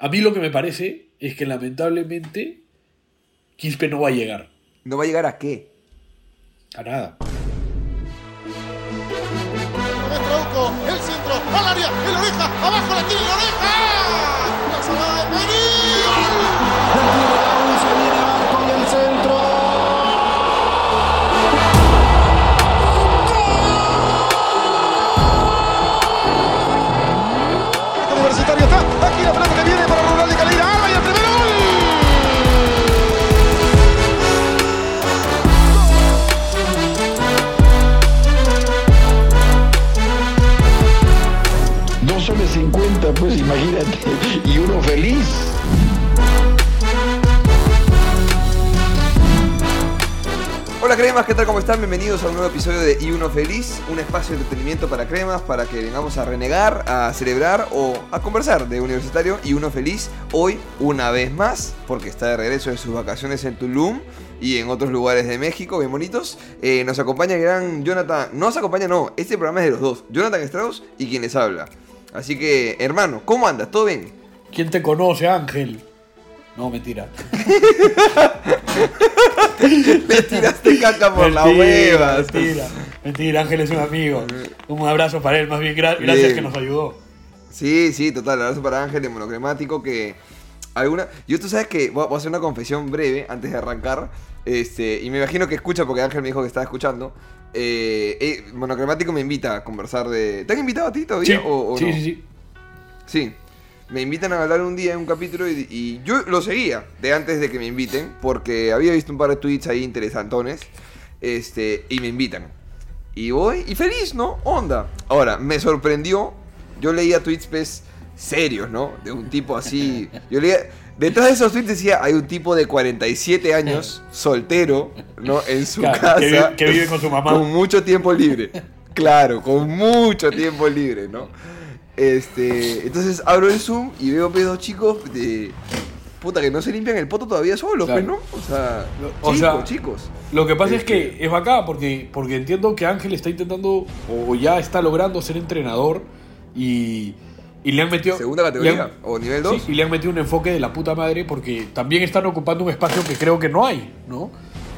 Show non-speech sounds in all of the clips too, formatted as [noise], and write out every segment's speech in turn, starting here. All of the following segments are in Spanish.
A mí lo que me parece es que lamentablemente Quispe no va a llegar. ¿No va a llegar a qué? A nada. el centro, al área, el oreja, abajo la tiene uno feliz. Hola cremas, ¿qué tal? ¿Cómo están? Bienvenidos a un nuevo episodio de Y Uno Feliz, un espacio de entretenimiento para cremas, para que vengamos a renegar, a celebrar o a conversar de Universitario y Uno Feliz. Hoy, una vez más, porque está de regreso de sus vacaciones en Tulum y en otros lugares de México, bien bonitos. eh, nos acompaña el gran Jonathan, no nos acompaña, no, este programa es de los dos, Jonathan Strauss y quien les habla. Así que, hermano, ¿cómo andas? ¿Todo bien? ¿Quién te conoce, Ángel? No, mentira. [laughs] Le tiraste caca por la Mentira, hueva. Mentira, mentira, Ángel es un amigo. Un abrazo para él, más bien, gra- gracias Bien. que nos ayudó. Sí, sí, total. Abrazo para Ángel de monocremático que alguna. Yo tú sabes que voy a voy a hacer una confesión breve antes de arrancar. Este, y me imagino que escucha porque Ángel me dijo que estaba escuchando. Eh, eh, monocremático me invita a conversar de. ¿Te han invitado a ti todavía? Sí, o, o sí, no? sí, sí. Sí. Me invitan a hablar un día en un capítulo y, y yo lo seguía de antes de que me inviten porque había visto un par de tweets ahí interesantones este, y me invitan. Y voy y feliz, ¿no? Onda. Ahora, me sorprendió. Yo leía tweets pues, serios, ¿no? De un tipo así. [laughs] Yo leía. Detrás de esos tweets decía: hay un tipo de 47 años, soltero, ¿no? En su Claro, casa. que vive- que vive con su mamá. Con mucho tiempo libre. Claro, con mucho tiempo libre, ¿no? Este, entonces abro el Zoom y veo pues, dos chicos de puta que no se limpian el poto todavía solos, Claro. pues, ¿no? O sea, O chicos, sea, chicos. Lo que pasa Este- es que es bacán porque, porque entiendo que Ángel está intentando o ya está logrando ser entrenador y, y le han metido... Segunda categoría han- o nivel 2. Sí, y le han metido un enfoque de la puta madre porque también están ocupando un espacio que creo que no hay, ¿no?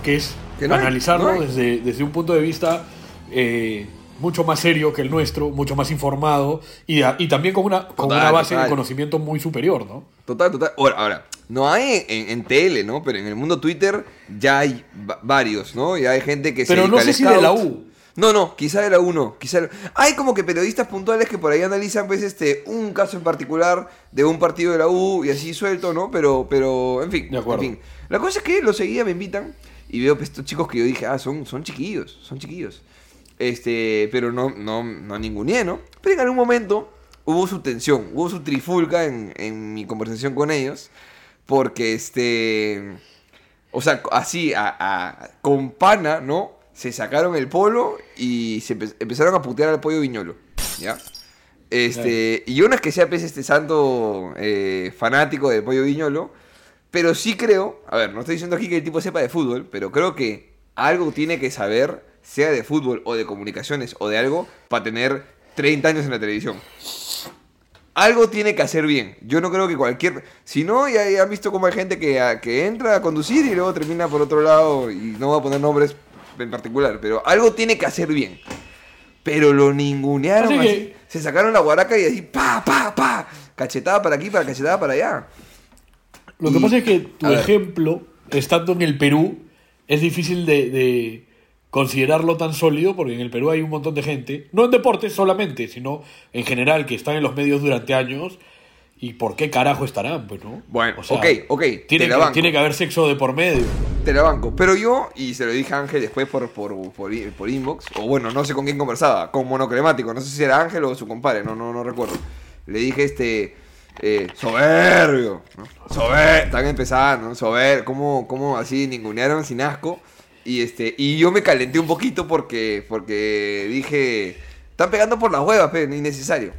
Que es Que no hay, analizarlo no hay. desde, desde un punto de vista eh, mucho más serio que el nuestro, mucho más informado y, y también con una, con Total, una base total. de conocimiento muy superior, ¿no? Total, total. Ahora, ahora, no hay en, en TL, ¿no? Pero en el mundo Twitter ya hay va- varios, ¿no? Ya hay gente que se Pero no dedica sé si de la. U. No, no, quizá de la U no. Quizá de- Hay como que periodistas puntuales que por ahí analizan pues este un caso en particular de un partido de la U y así suelto, ¿no? Pero, pero, en fin. De acuerdo. En fin. La cosa es que lo seguía, me invitan y veo pues, estos chicos que yo dije, ah, son, son chiquillos, son chiquillos. Este, pero no, no, no ninguneé, ¿no? Pero en algún momento hubo su tensión, hubo su trifulca en, en mi conversación con ellos. Porque este. O sea, así, a, a- con pana, ¿no? Se sacaron el polo y se empe- empezaron a putear al pollo viñolo. ¿Ya? Este. Y yo no es que sea pues, este santo eh, fanático del pollo viñolo. Pero sí creo. A ver, no estoy diciendo aquí que el tipo sepa de fútbol. Pero creo que algo tiene que saber, sea de fútbol o de comunicaciones o de algo, para tener 30 años en la televisión algo tiene que hacer bien. Yo no creo que cualquier... Si no, ya, ya han visto cómo hay gente que, a- que entra a conducir y luego termina por otro lado y no voy a poner nombres en particular, pero algo tiene que hacer bien. Pero lo ningunearon Así así. que- Se sacaron la guaraca y así, pa, pa, pa. Cachetada para aquí, para cachetada para allá. Lo que pasa es que tu ejemplo, estando en el Perú, es difícil de, de considerarlo tan sólido porque en el Perú hay un montón de gente, no en deportes solamente, sino en general, que están en los medios durante años. ¿Y por qué carajo estarán? Pues, ¿no? Bueno, O sea, ok, ok, Tiene que, tiene que haber sexo de por medio. Te la banco. Pero yo, y se lo dije a Ángel después por, por, por, por inbox, o bueno, no sé con quién conversaba, con monocremático, no sé si era Ángel o su compadre, no, no, no recuerdo. Le dije este. eh, soberbio. ¿no? Sober Están empezando, ¿no? Sober ¿Cómo, cómo así ningunearon sin asco? Y este. Y yo me calenté un poquito porque. Porque dije. Están pegando por las huevas, pero innecesario.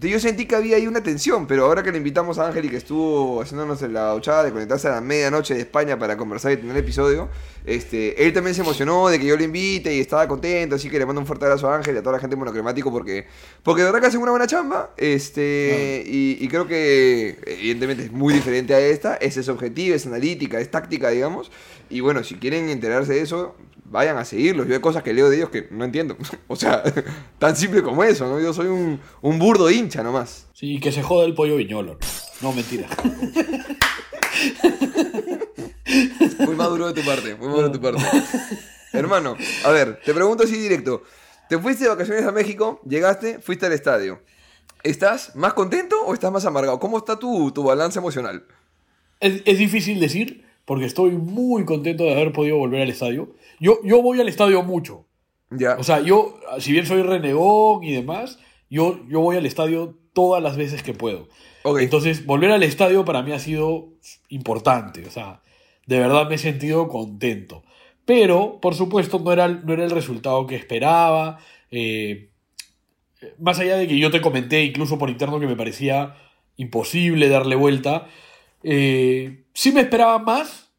Yo sentí que había ahí una tensión, pero ahora que le invitamos a Ángel y que estuvo haciéndonos la ochada de conectarse a la medianoche de España para conversar y tener el episodio, este, él también se emocionó de que yo le invite y estaba contento, así que le mando un fuerte abrazo a Ángel y a toda la gente de monocromático porque, porque de verdad que hacen una buena chamba, este, y, y creo que evidentemente es muy diferente a esta, esa es objetiva, es analítica, es táctica, digamos, y bueno, si quieren enterarse de eso, vayan a seguirlos. Yo hay cosas que leo de ellos que no entiendo. [laughs] o sea, [laughs] tan simple como eso, ¿no? Yo soy un, un burdo hincha nomás. Sí, que se joda el pollo viñolo. No, mentira. [laughs] Muy maduro de tu parte, muy maduro de tu parte. Hermano, a ver, te pregunto así directo. Te fuiste de vacaciones a México, llegaste, fuiste al estadio. ¿Estás más contento o estás más amargado? ¿Cómo está tu, tu balance emocional? Es, es difícil decir porque estoy muy contento de haber podido volver al estadio. Yo, yo voy al estadio mucho. Ya. O sea, yo, si bien soy renegón y demás, yo, yo voy al estadio todas las veces que puedo. Entonces, volver al estadio para mí ha sido importante. O sea, de verdad me he sentido contento. Pero, por supuesto, no era, no era el resultado que esperaba. Eh, más allá de que yo te comenté, incluso por interno, que me parecía imposible darle vuelta. eh, sí me esperaba más,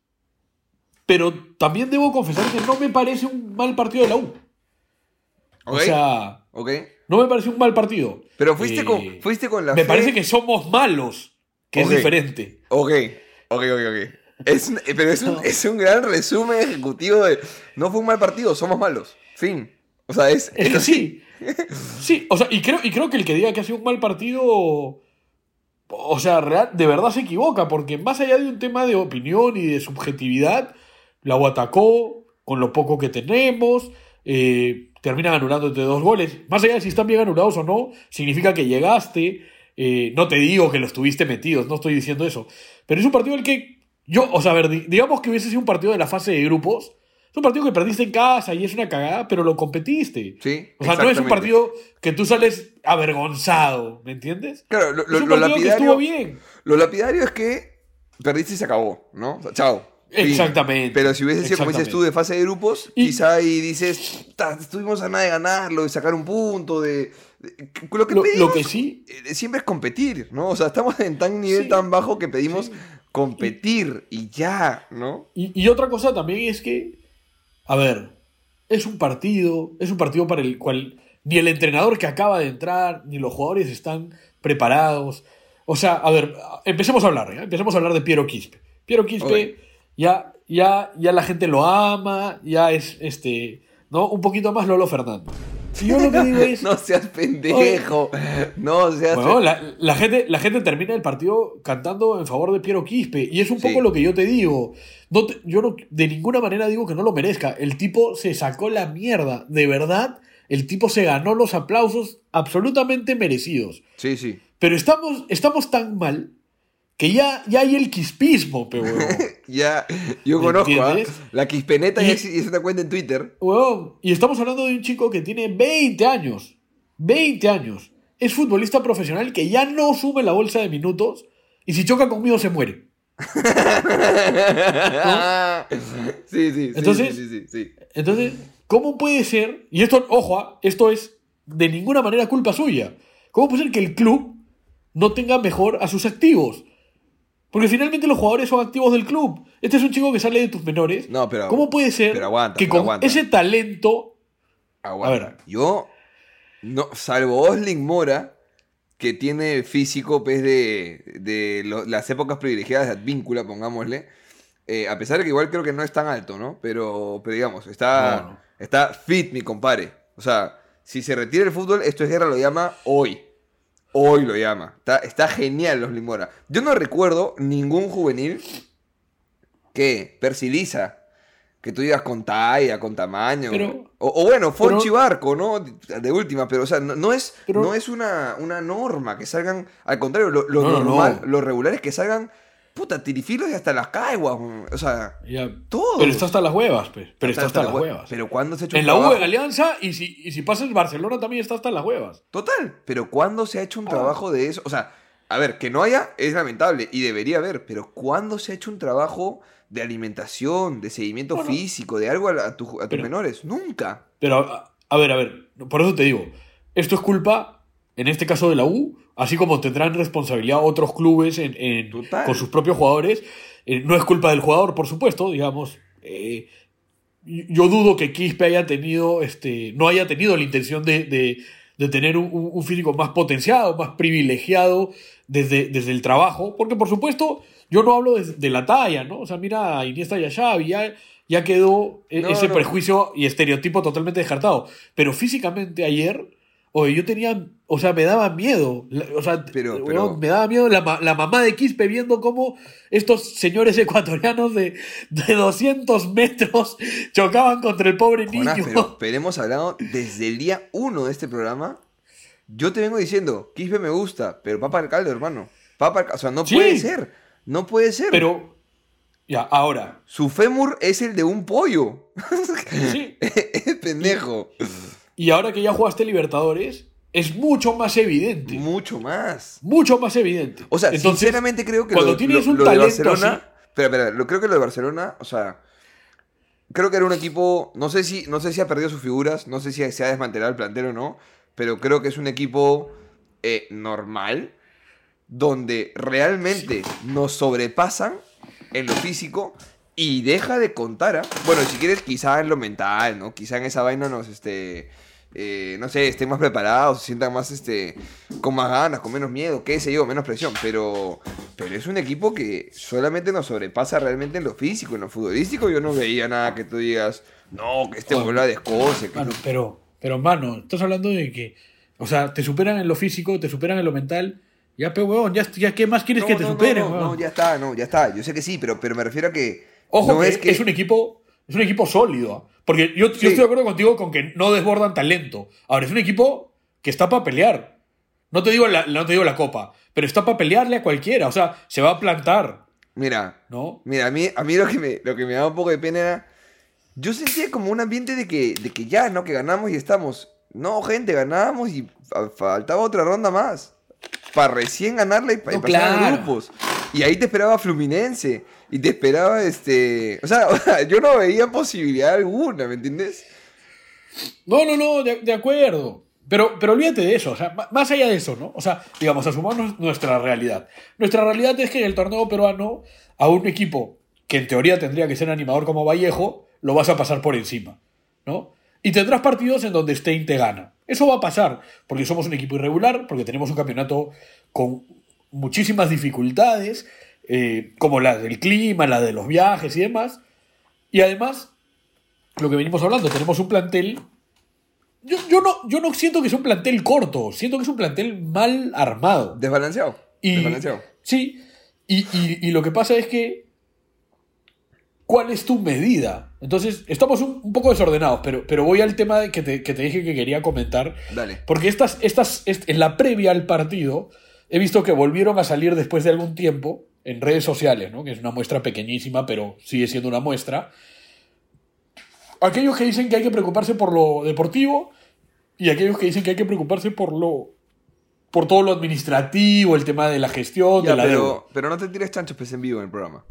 pero también debo confesar que no me parece un mal partido de la U. Ok. O sea, ok. no me parece un mal partido. Pero fuiste, Eh, con, fuiste con la Me fe- parece que somos malos, que es diferente. Ok, ok, ok, ok. Es eh, pero es un, es un gran resumen ejecutivo de. No fue un mal partido, somos malos. Fin. O sea, es. Es sí. [laughs] Sí, o sea, y creo, y creo que el que diga que ha sido un mal partido. O sea, real- de verdad se equivoca, porque más allá de un tema de opinión y de subjetividad, la atacó con lo poco que tenemos, eh, terminan anulándote dos goles. Más allá de si están bien anulados o no, significa que llegaste. eh, no te digo que los tuviste metidos, no estoy diciendo eso. Pero es un partido el que. Yo, o sea, ver, di- digamos que hubiese sido un partido de la fase de grupos. Es un partido que perdiste en casa y es una cagada, pero lo competiste. Sí. O sea, no es un partido que tú sales avergonzado, ¿me entiendes? Claro, lo, lo- es un lo partido que lapidario, estuvo bien. lo lapidario es que perdiste y se acabó, ¿no? O sea, chao. Fin. Exactamente. Pero si hubiese sido, como dices tú, de fase de grupos, Y- quizá ahí dices, "Ta, estuvimos a nada de ganarlo, de sacar un punto, de. de- lo que Lo, pedimos lo que sí, eh, siempre es competir, ¿no? O sea, estamos en tan nivel Sí. tan bajo que pedimos Sí. competir y ya, ¿no? y, y otra cosa también es que, a ver, es un partido, es un partido para el cual ni el entrenador que acaba de entrar, ni los jugadores están preparados. O sea, a ver, empecemos a hablar, empecemos a hablar de Piero Quispe. Piero Quispe, ya, ya, ya la gente lo ama, ya es, este, ¿no? Un poquito más Lolo Fernando. Y yo lo que digo es... [laughs] No seas pendejo. No seas. Bueno, la, la gente, la gente termina el partido cantando en favor de Piero Quispe. Y es un Sí. poco lo que yo te digo. No te- yo no, de ninguna manera digo que no lo merezca. El tipo se sacó la mierda. De verdad, el tipo se ganó los aplausos absolutamente merecidos. Sí, sí. Pero estamos, estamos tan mal que ya, ya hay el quispismo, pe huevón. [laughs] Ya, yo ¿Me conozco, ¿ah? La Quispeneta Y- ya es, es una cuenta en Twitter. Huevón, Y estamos hablando de un chico que tiene 20 años. 20 años. Es futbolista profesional que ya no sube la bolsa de minutos y si choca conmigo se muere. [laughs] Sí, sí, sí. Entonces- sí, sí, sí, sí. Entonces, ¿cómo puede ser? Y esto, ojo, ah, esto es de ninguna manera culpa suya. ¿Cómo puede ser que el club no tenga mejor a sus activos? Porque finalmente los jugadores son activos del club. Este es un chico que sale de tus menores. No, pero- ¿Cómo puede ser pero aguanta, que pero con aguanta. ese talento Aguanta. A ver. Yo, no, salvo Osling Mora, que tiene físico pues, de, de lo- las épocas privilegiadas de Advíncula, pongámosle. eh, a pesar de que igual creo que no es tan alto, ¿no? Pero, pero digamos, está, No, no. está fit, mi compadre. O sea, si se retira el fútbol, esto es guerra, lo llama hoy. Hoy lo llama. Está, está genial Osling Mora. Yo no recuerdo ningún juvenil que Persiliza, que tú digas con talla, con tamaño. Pero- o, o bueno, Fonchi pero- Barco, ¿no? De última, pero o sea, no, no es, Pero- no es una, una norma que salgan. Al contrario, lo, lo no, normal, no. lo regular es que salgan, puta, tirifilos y hasta las caiguas. O sea, ya, Todos. Pero está hasta las huevas, pues. Pero está hasta, las hue- huevas. Pero cuando se ha hecho en un la U trabajo- en Alianza y si, y si pasa el Barcelona también está hasta las huevas. Total, pero ¿cuándo se ha Ah. hecho un trabajo de eso? O sea, a ver, que no haya es lamentable y debería haber, pero ¿cuándo se ha hecho un trabajo de alimentación, de seguimiento Bueno. físico, de algo a, a tu- a tus Pero- menores? Nunca. Pero, a, a ver, a ver, por eso te digo, esto es culpa en este caso de la U, así como tendrán responsabilidad otros clubes en, en- con sus propios jugadores. Eh, no es culpa del jugador, por supuesto, digamos. eh, yo dudo que Quispe haya tenido, este, no haya tenido la intención de, de- de tener un, un- físico más potenciado, más privilegiado desde, desde el trabajo, porque por supuesto yo no hablo de, de la talla, ¿no? O sea, mira a Iniesta y a Xavi, ya, ya quedó e- No, ese no. prejuicio y estereotipo totalmente descartado. Pero físicamente ayer, oye, yo tenía, o sea, me daba miedo, o sea, Pero- me daba miedo la, la mamá de Quispe viendo cómo estos señores ecuatorianos de, de 200 metros chocaban contra el pobre Jonás, niño. pero, [laughs] pero hemos hablado desde el día uno de este programa. Yo te vengo diciendo, Quispe me gusta, pero papa al caldo, hermano. Papa O sea, no Sí. puede ser. No puede ser. Pero, ya, ahora, Su fémur es el de un pollo. sí. [laughs] es pendejo. Y ahora que ya jugaste Libertadores, es mucho más evidente. Mucho más. Mucho más evidente. O sea, Entonces, sinceramente creo que cuando lo, tienes lo- un lo de talento Barcelona. así- Espera, espera, lo, creo que lo de Barcelona, o sea. Creo que era un equipo. No sé si, no sé si ha perdido sus figuras, no sé si se ha desmantelado el plantel o no. Pero creo que es un equipo eh, normal. Donde realmente nos sobrepasan en lo físico. Y deja de contar, ¿ah? Bueno, si quieres, quizá en lo mental, ¿no? Quizá en esa vaina nos, este. Eh, no sé, estén más preparados, se sientan más, este. Con más ganas, con menos miedo, qué sé yo, menos presión. Pero. Pero es un equipo que solamente nos sobrepasa realmente en lo físico, en lo futbolístico. Yo no veía nada que tú digas, no, que este Oye, vuelva de Escocia. que Mano, no". pero, pero, mano, estás hablando de que, o sea, te superan en lo físico, te superan en lo mental. Ya, pero, weón, ya, ya ¿qué más quieres No, que te no, no, superen, no, weón? no, ya está, no, ya está. Yo sé que sí, pero, pero me refiero a que. Ojo, que es que. es un equipo, es un equipo sólido. Porque yo, estoy de acuerdo contigo con que no desbordan talento. Ahora, es un equipo que está para pelear. No te digo la, no te digo la copa, pero está para pelearle a cualquiera. O sea, se va a plantar, Mira, ¿no? Mira, a mí, a mí lo, que me, lo que me daba un poco de pena era. Yo sentía como un ambiente de que, de que ya, ¿no? Que ganamos y estamos. No, gente, ganamos y fa- faltaba otra ronda más. Para recién ganarla y, pa- y No, pasar a claro. grupos. Y ahí te esperaba Fluminense. Y te esperaba este. O sea, [laughs] yo no veía posibilidad alguna, ¿me entiendes? No, no, no, de, acuerdo. Pero, pero olvídate de eso, o sea, más allá de eso, ¿no? O sea, digamos, asumamos nuestra realidad. Nuestra realidad es que en el torneo peruano, a un equipo que en teoría tendría que ser animador como Vallejo, lo vas a pasar por encima, ¿no? Y tendrás partidos en donde Stein te gana. Eso va a pasar, porque somos un equipo irregular, porque tenemos un campeonato con muchísimas dificultades, eh, como la del clima, la de los viajes y demás. Y además, lo que venimos hablando, tenemos un plantel yo, yo, no, yo no siento que sea un plantel corto, siento que es un plantel mal armado. Desbalanceado. Y, Desbalanceado. sí, y, y- y lo que pasa es que, ¿cuál es tu medida? Entonces, estamos un, un poco desordenados, pero, pero voy al tema que te, que te dije que quería comentar. Dale. Porque estas, estas, est- en la previa al partido, he visto que volvieron a salir después de algún tiempo en redes sociales, ¿no? que es una muestra pequeñísima, pero sigue siendo una muestra. Aquellos que dicen que hay que preocuparse por lo deportivo y aquellos que dicen que hay que preocuparse por lo por todo lo administrativo, el tema de la gestión, Ya, de la deuda. pero, pero no te tires chanchos pues, en vivo en el programa.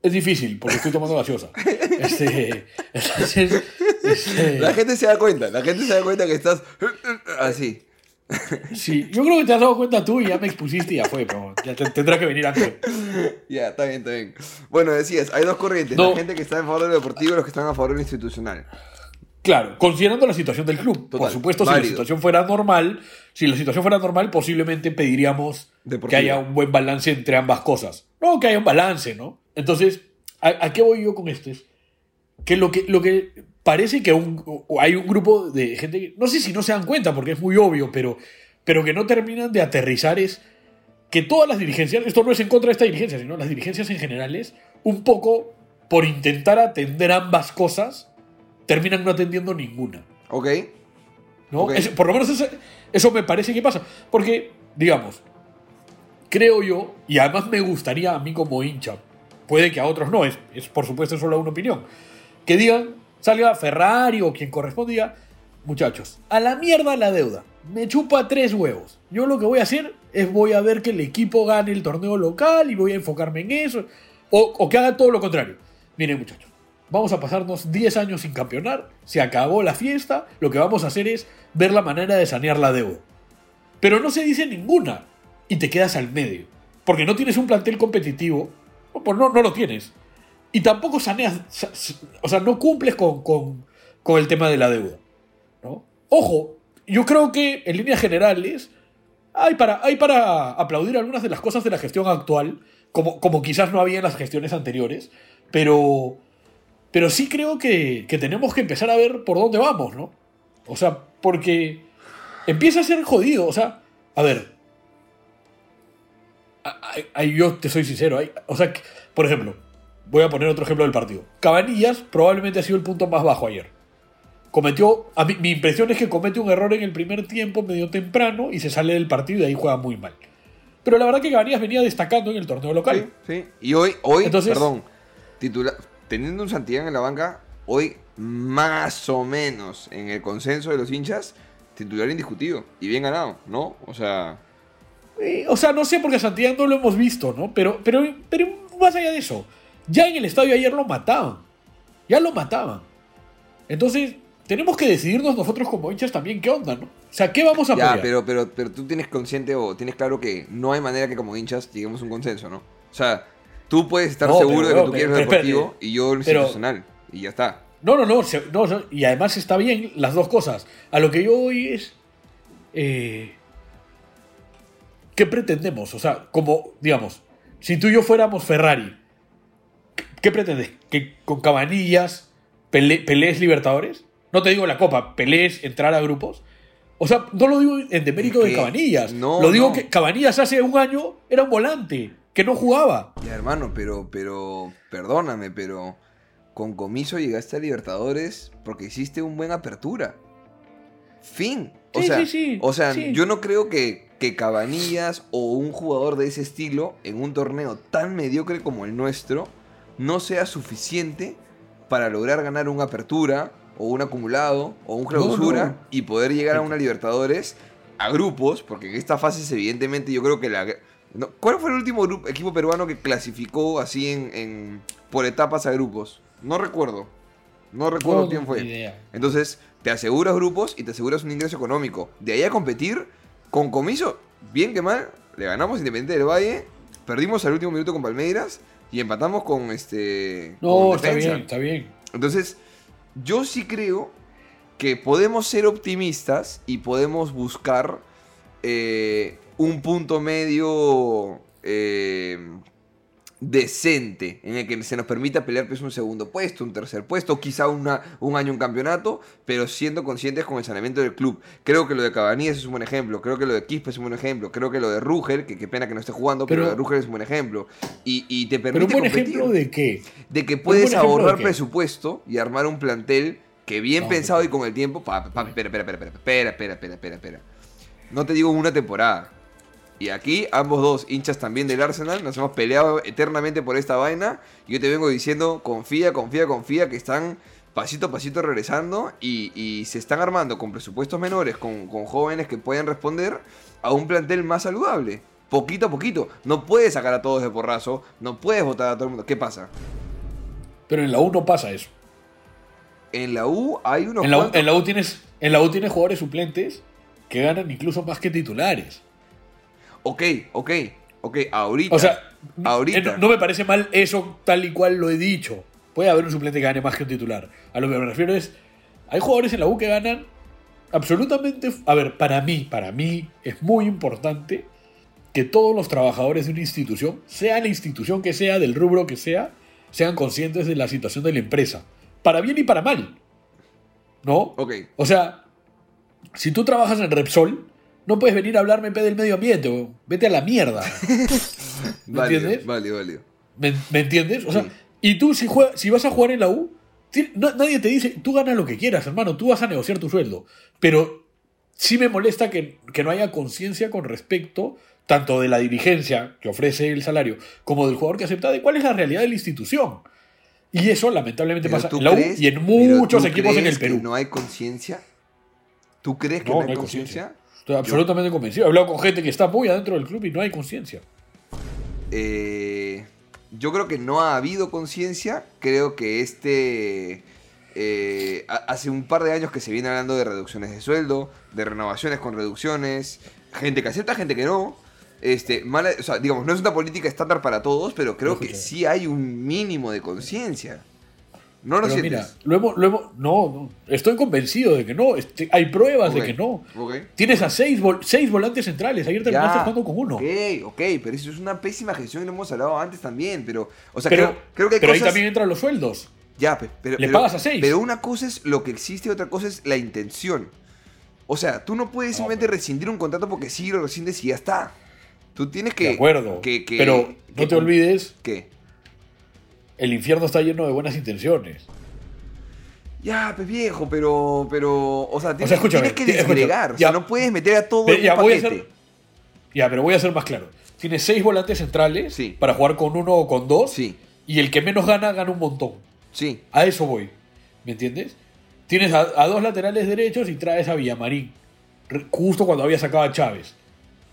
Es difícil porque estoy tomando gaseosa. [laughs] Este, entonces, este, La gente se da cuenta, la gente se da cuenta que estás así. [laughs] sí, yo creo que te has dado cuenta tú y ya me expusiste y ya fue, pero ya te- tendrá que venir antes. Ya, está bien, está bien. Bueno, decías, hay dos corrientes. No. La gente que está en favor de lo deportivo y los que están a favor de lo institucional. Claro, considerando la situación del club. Por supuesto, si la situación fuera normal, si la situación fuera normal, posiblemente pediríamos Deportivo. que haya un buen balance entre ambas cosas. No, que haya un balance, ¿no? Entonces, ¿a, a qué voy yo con esto? Es que lo que, lo que parece que un- hay un grupo de gente que, no sé si no se dan cuenta, porque es muy obvio, pero, pero que no terminan de aterrizar es que todas las dirigencias, esto no es en contra de esta dirigencia, sino las dirigencias en generales, un poco por intentar atender ambas cosas, terminan no atendiendo ninguna. ¿Ok? ¿no? Ok. Es- por lo menos eso, eso me parece que pasa. Porque, digamos, creo yo, y además me gustaría a mí como hincha, puede que a otros no, es, es por supuesto solo una opinión, que digan, salga Ferrari o quien diga, muchachos, a la mierda la deuda, me chupa tres huevos. Yo lo que voy a hacer es voy a ver que el equipo gane el torneo local y voy a enfocarme en eso, o, o que haga todo lo contrario. Miren muchachos, vamos a pasarnos 10 años sin campeonar, se acabó la fiesta, lo que vamos a hacer es ver la manera de sanear la deuda. pero no se dice ninguna y te quedas al medio. Porque no tienes un plantel competitivo, pues no, no lo tienes. Y tampoco saneas, o sea, no cumples con, con- con el tema de la deuda. ¿no? Ojo, yo creo que en líneas generales hay para, hay para aplaudir algunas de las cosas de la gestión actual, como, como quizás no había en las gestiones anteriores, pero, pero sí creo que, que tenemos que empezar a ver por dónde vamos, ¿no? O sea, porque empieza a ser jodido, o sea, a ver, a- a- yo te soy sincero, hay- o sea, por ejemplo, voy a poner otro ejemplo del partido. Cabanillas probablemente ha sido el punto más bajo ayer. Cometió, a mí- mi impresión es que comete un error en el primer tiempo medio temprano y se sale del partido y ahí juega muy mal. Pero la verdad que Cabanillas venía destacando en el torneo local. Sí, sí. Y hoy, hoy Entonces- perdón, titula- teniendo un Santillán en la banca, hoy más o menos en el consenso de los hinchas, titular indiscutido y bien ganado, ¿no? O sea, Eh, o sea, no sé porque a Santiago no lo hemos visto, ¿no? Pero, pero, pero más allá de eso, ya en el estadio ayer lo mataban. Ya lo mataban. Entonces, tenemos que decidirnos nosotros como hinchas también qué onda, ¿no? O sea, ¿qué vamos a ya, apoyar? pero, pero, pero tú tienes consciente o tienes claro que no hay manera que como hinchas lleguemos a un consenso, ¿no? O sea, tú puedes estar No, seguro pero, de que tú pero- quieres pero deportivo y yo lo institucional. Y ya está. No, no, no, se- no, no, Y además está bien las dos cosas. A lo que yo voy es. eh, ¿Qué pretendemos? O sea, como, digamos, si tú y yo fuéramos Ferrari, ¿qué pretendes? ¿Que con cabanillas pele- pelees Libertadores? No te digo la Copa, pelees entrar a grupos. O sea, no lo digo en demérito de Cabanillas. no, lo digo no. que Cabanillas hace un año era un volante, que no jugaba. Ya, hermano, pero, pero, perdóname, pero con comiso llegaste a Libertadores porque hiciste un buen apertura. Fin. O Sí, sea, sí, sí, o sea yo no creo que, que Cabanillas o un jugador de ese estilo en un torneo tan mediocre como el nuestro no sea suficiente para lograr ganar una apertura o un acumulado o un clausura no. y poder llegar a una Libertadores a grupos, porque en esta fase evidentemente yo creo que la... no, ¿Cuál fue el último grupo, equipo peruano que clasificó así en, en- por etapas a grupos? No recuerdo. No recuerdo quién fue. idea. Entonces, te aseguras grupos y te aseguras un ingreso económico. De ahí a competir, con comiso, bien que mal, le ganamos Independiente del Valle, perdimos al último minuto con Palmeiras y empatamos con este. No, con está bien, está bien. Entonces, yo sí creo que podemos ser optimistas y podemos buscar eh, un punto medio eh, decente en el que se nos permita pelear pues, un segundo puesto, un tercer puesto, quizá una, un año un campeonato, pero siendo conscientes con el saneamiento del club. Creo que lo de Cabanillas es un buen ejemplo, creo que lo de Quispe es un buen ejemplo, creo que lo de Ruger, que qué pena que no esté jugando, pero, Pero- lo de Ruger es un buen ejemplo. Y, y te Pero permite un buen competir ejemplo de qué? de que puedes ahorrar presupuesto y armar un plantel que bien No, pensado pero- y con el tiempo. Pa, espera, espera, espera, espera, espera, espera, espera, espera. No te digo una temporada. Y aquí ambos dos hinchas también del Arsenal nos hemos peleado eternamente por esta vaina. Y yo te vengo diciendo, confía, confía, confía, que están pasito a pasito regresando y, y se están armando con presupuestos menores, con, con jóvenes que pueden responder a un plantel más saludable. Poquito a poquito. No puedes sacar a todos de porrazo, no puedes votar a todo el mundo. ¿Qué pasa? Pero en la U no pasa eso. En la U hay unos En la, U, cuantos- en, la U tienes, en la U tienes jugadores suplentes que ganan incluso más que titulares. Ok, ok, ok, ahorita. O sea, ahorita. no, no me parece mal eso tal y cual lo he dicho. Puede haber un suplente que gane más que un titular. A lo que me refiero es, hay jugadores en la U que ganan absolutamente... A ver, para mí, para mí es muy importante que todos los trabajadores de una institución, sea la institución que sea, del rubro que sea, sean conscientes de la situación de la empresa. Para bien y para mal. ¿No? Ok, O sea, si tú trabajas en Repsol, no puedes venir a hablarme del medio ambiente, weón. vete a la mierda. [laughs] ¿Me válido, entiendes? válido, válido. ¿Me, me entiendes? O sea, Sí. y tú si, juegas, si vas a jugar en la U, no- nadie te dice, tú ganas lo que quieras, hermano, tú vas a negociar tu sueldo. Pero sí me molesta que, que no haya conciencia con respecto tanto de la dirigencia que ofrece el salario como del jugador que acepta de cuál es la realidad de la institución. Y eso lamentablemente Pero pasa en la U crees- y en muchos equipos en el que Perú. ¿No hay conciencia? ¿Tú crees que No, no, no hay hay conciencia? Estoy absolutamente convencido. He hablado con gente que está muy adentro del club y no hay conciencia. Eh, yo creo que no ha habido conciencia. Creo que este. eh, ha- hace un par de años que se viene hablando de reducciones de sueldo, de renovaciones con reducciones. gente que acepta, gente que no. Este, mala, o sea, digamos, no es una política estándar para todos, pero creo que sí hay un mínimo de conciencia. ¿No lo Pero sientes? mira, lo hemos, lo hemos- no, no, estoy convencido de que no. este, hay pruebas de que no. Tienes a seis, vol- seis volantes centrales. Ayer terminaste Ya, jugando con uno. Ok, ok, pero eso es una pésima gestión y lo hemos hablado antes también, pero, o sea, Pero, creo, creo que hay pero cosas... ahí también entran los sueldos. Ya, pe- pero, Le pero- pagas a seis. Pero una cosa es lo que existe y otra cosa es la intención. O sea, tú no puedes simplemente rescindir un contrato porque sí lo rescindes y ya está. Tú tienes que... de acuerdo. que- que- pero que- no te olvides, ¿Qué? El infierno está lleno de buenas intenciones. Ya, pues viejo, pero, pero, o sea, tienes, sea, escúchame, tienes que desagregar. o sea, no puedes meter a todo en un voy a paquete. Ya, pero voy a ser más claro. Tienes seis volantes centrales Sí. para jugar con uno o con dos. Sí, Y el que menos gana, gana un montón. sí. A eso voy. ¿Me entiendes? Tienes a, a dos laterales derechos y traes a Villamarín. Justo cuando había sacado a Chávez.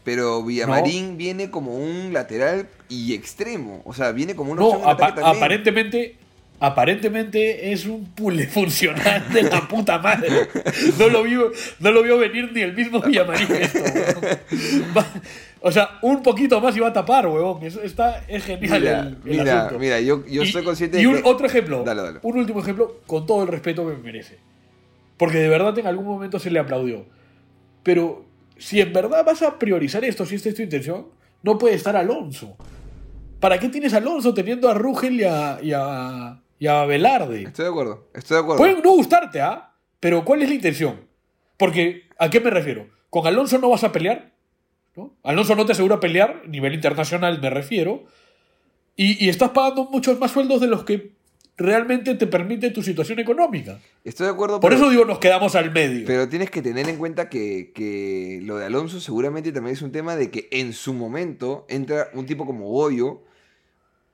Pero Villamarín viene como un lateral y extremo. O sea, viene como una No, de apa- también. aparentemente, aparentemente es un pule [laughs] funcional de la puta madre. No lo vio, no lo vio venir ni el mismo Villamarín esto, huevón. Va- O sea, un poquito más iba a tapar, huevón. Eso está, es genial Mira, el, el mira, asunto. mira, yo, yo Y- estoy consciente y de un que... otro ejemplo, Dale, dale. un último ejemplo, con todo el respeto que me merece. Porque de verdad en algún momento se le aplaudió. Pero si en verdad vas a priorizar esto, si esta es tu intención, no puede estar Alonso. ¿Para qué tienes a Alonso teniendo a Rugel y a, y a, y a Velarde? Estoy de acuerdo, estoy de acuerdo. Pueden no gustarte, ¿ah? Pero ¿cuál es la intención? Porque, ¿a qué me refiero? ¿Con Alonso no vas a pelear? ¿no? Alonso no te asegura pelear, nivel internacional me refiero, y, y estás pagando muchos más sueldos de los que realmente te permite tu situación económica. Estoy de acuerdo, Por pero, eso digo, nos quedamos al medio. pero tienes que tener en cuenta que, que lo de Alonso seguramente también es un tema de que en su momento entra un tipo como Goyo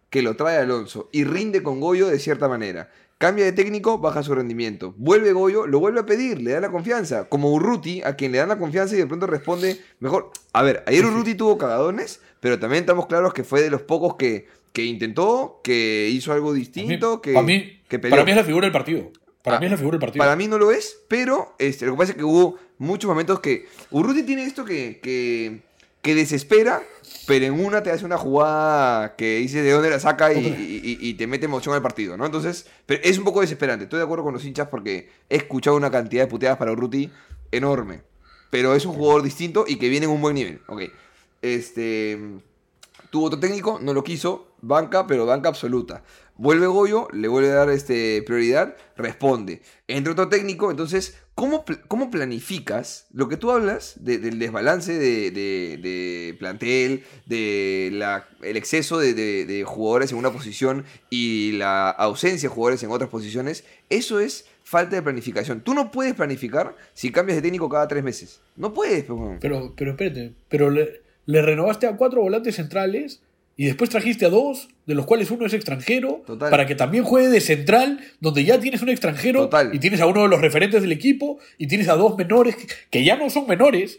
que lo trae a Alonso y rinde con Goyo de cierta manera. Cambia de técnico, baja su rendimiento. Vuelve Goyo, lo vuelve a pedir, le da la confianza. Como Urruti, a quien le dan la confianza y de pronto responde mejor. A ver, ayer Urruti tuvo cagadones, pero también estamos claros que fue de los pocos que, que intentó, que hizo algo distinto, que, para, mí, que para mí es la figura del partido. Para Ah, mí es la figura del partido. Para mí no lo es, pero este, lo que pasa es que hubo muchos momentos que. Urruti tiene esto que, que, que desespera, pero en una te hace una jugada que dices de dónde la saca y, y- y- y te mete emoción al partido, ¿no? Entonces, pero es un poco desesperante. Estoy de acuerdo con los hinchas porque he escuchado una cantidad de puteadas para Urruti enorme. Pero es un jugador distinto y que viene en un buen nivel. Ok. Este. Tuvo otro técnico, no lo quiso, banca, pero banca absoluta. Vuelve Goyo, le vuelve a dar este, prioridad, responde. Entra otro técnico, entonces, ¿cómo, cómo planificas lo que tú hablas de- del desbalance de, de- de plantel, de la, el exceso de, jugadores en una posición y la ausencia de jugadores en otras posiciones? Eso es falta de planificación. Tú no puedes planificar si cambias de técnico cada tres meses. No puedes, pues. Pero, pero espérate, pero le renovaste a cuatro volantes centrales y después trajiste a dos, de los cuales uno es extranjero, Total. para que también juegue de central, donde ya tienes un extranjero Total. y tienes a uno de los referentes del equipo y tienes a dos menores que, ya no son menores.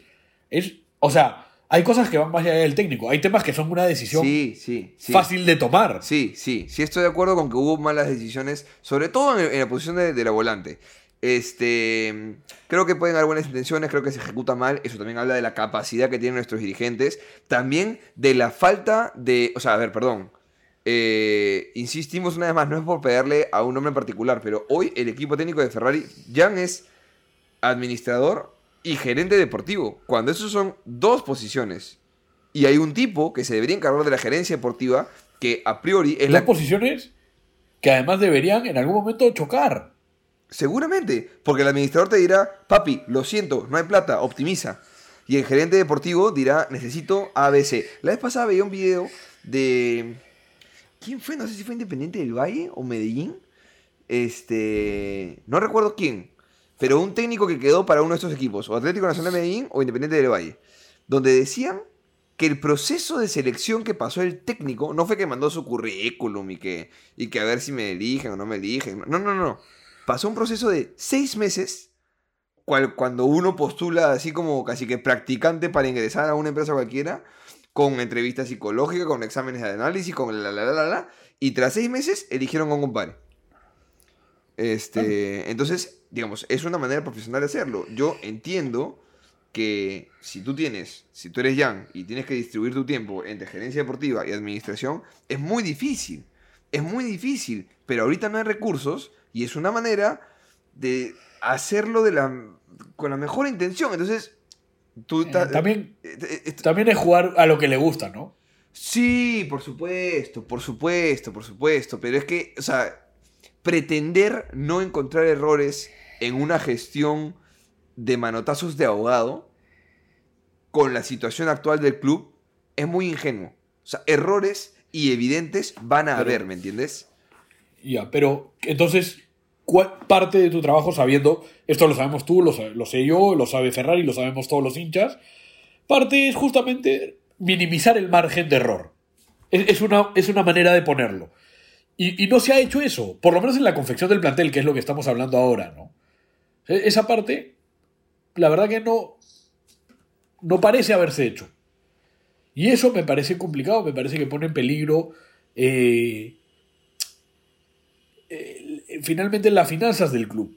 Es, o sea, hay cosas que van más allá del técnico, hay temas que son una decisión Sí, sí, sí. fácil de tomar. Sí, sí, sí estoy de acuerdo con que hubo malas decisiones, sobre todo en, en la posición de, de la volante. Este, creo que pueden haber buenas intenciones, creo que se ejecuta mal, eso también habla de la capacidad que tienen nuestros dirigentes, también de la falta de, o sea, a ver, perdón, eh, insistimos una vez más, no es por pegarle a un nombre en particular, pero hoy el equipo técnico de Ferrari, Jan es administrador y gerente deportivo, cuando esos son dos posiciones. Y hay un tipo que se debería encargar de la gerencia deportiva que a priori es Dos la... posiciones que además deberían en algún momento chocar. Seguramente, porque el administrador te dirá, papi, lo siento, no hay plata, optimiza. Y el gerente deportivo dirá, necesito ABC. La vez pasada veía un video de... ¿Quién fue? No sé si fue Independiente del Valle o Medellín. Este... No recuerdo quién. Pero un técnico que quedó para uno de estos equipos, o Atlético Nacional de Medellín o Independiente del Valle. Donde decían que el proceso de selección que pasó el técnico no fue que mandó su currículum y que, y que a ver si me eligen o no me eligen. No, no, no. Pasó un proceso de seis meses cual- cuando uno postula así como casi que practicante para ingresar a una empresa cualquiera, con entrevistas psicológicas, con exámenes de análisis, con la la la la la, y tras seis meses eligieron a un compadre. Este, entonces, digamos, es una manera profesional de hacerlo. Yo entiendo que si tú tienes, si tú eres Jan y tienes que distribuir tu tiempo entre gerencia deportiva y administración, es muy difícil. Es muy difícil, pero ahorita no hay recursos y es una manera de hacerlo de la, con la mejor intención. Entonces, tú Eh, ta- también, eh, eh, también es jugar a lo que le gusta, ¿no? Sí, por supuesto, por supuesto, por supuesto. Pero es que, o sea, pretender no encontrar errores en una gestión de manotazos de abogado con la situación actual del club es muy ingenuo. O sea, errores y evidentes van a Pero- haber, ¿me entiendes? Ya, pero entonces, ¿cuál parte de tu trabajo sabiendo, esto lo sabemos tú, lo, sé yo, lo sabe Ferrari, lo sabemos todos los hinchas, parte es justamente minimizar el margen de error. Es, una, es una manera de ponerlo. Y, y no se ha hecho eso, por lo menos en la confección del plantel, que es lo que estamos hablando ahora, ¿no? E- Esa parte, la verdad que no, no parece haberse hecho. Y eso me parece complicado, me parece que pone en peligro eh, finalmente las finanzas del club.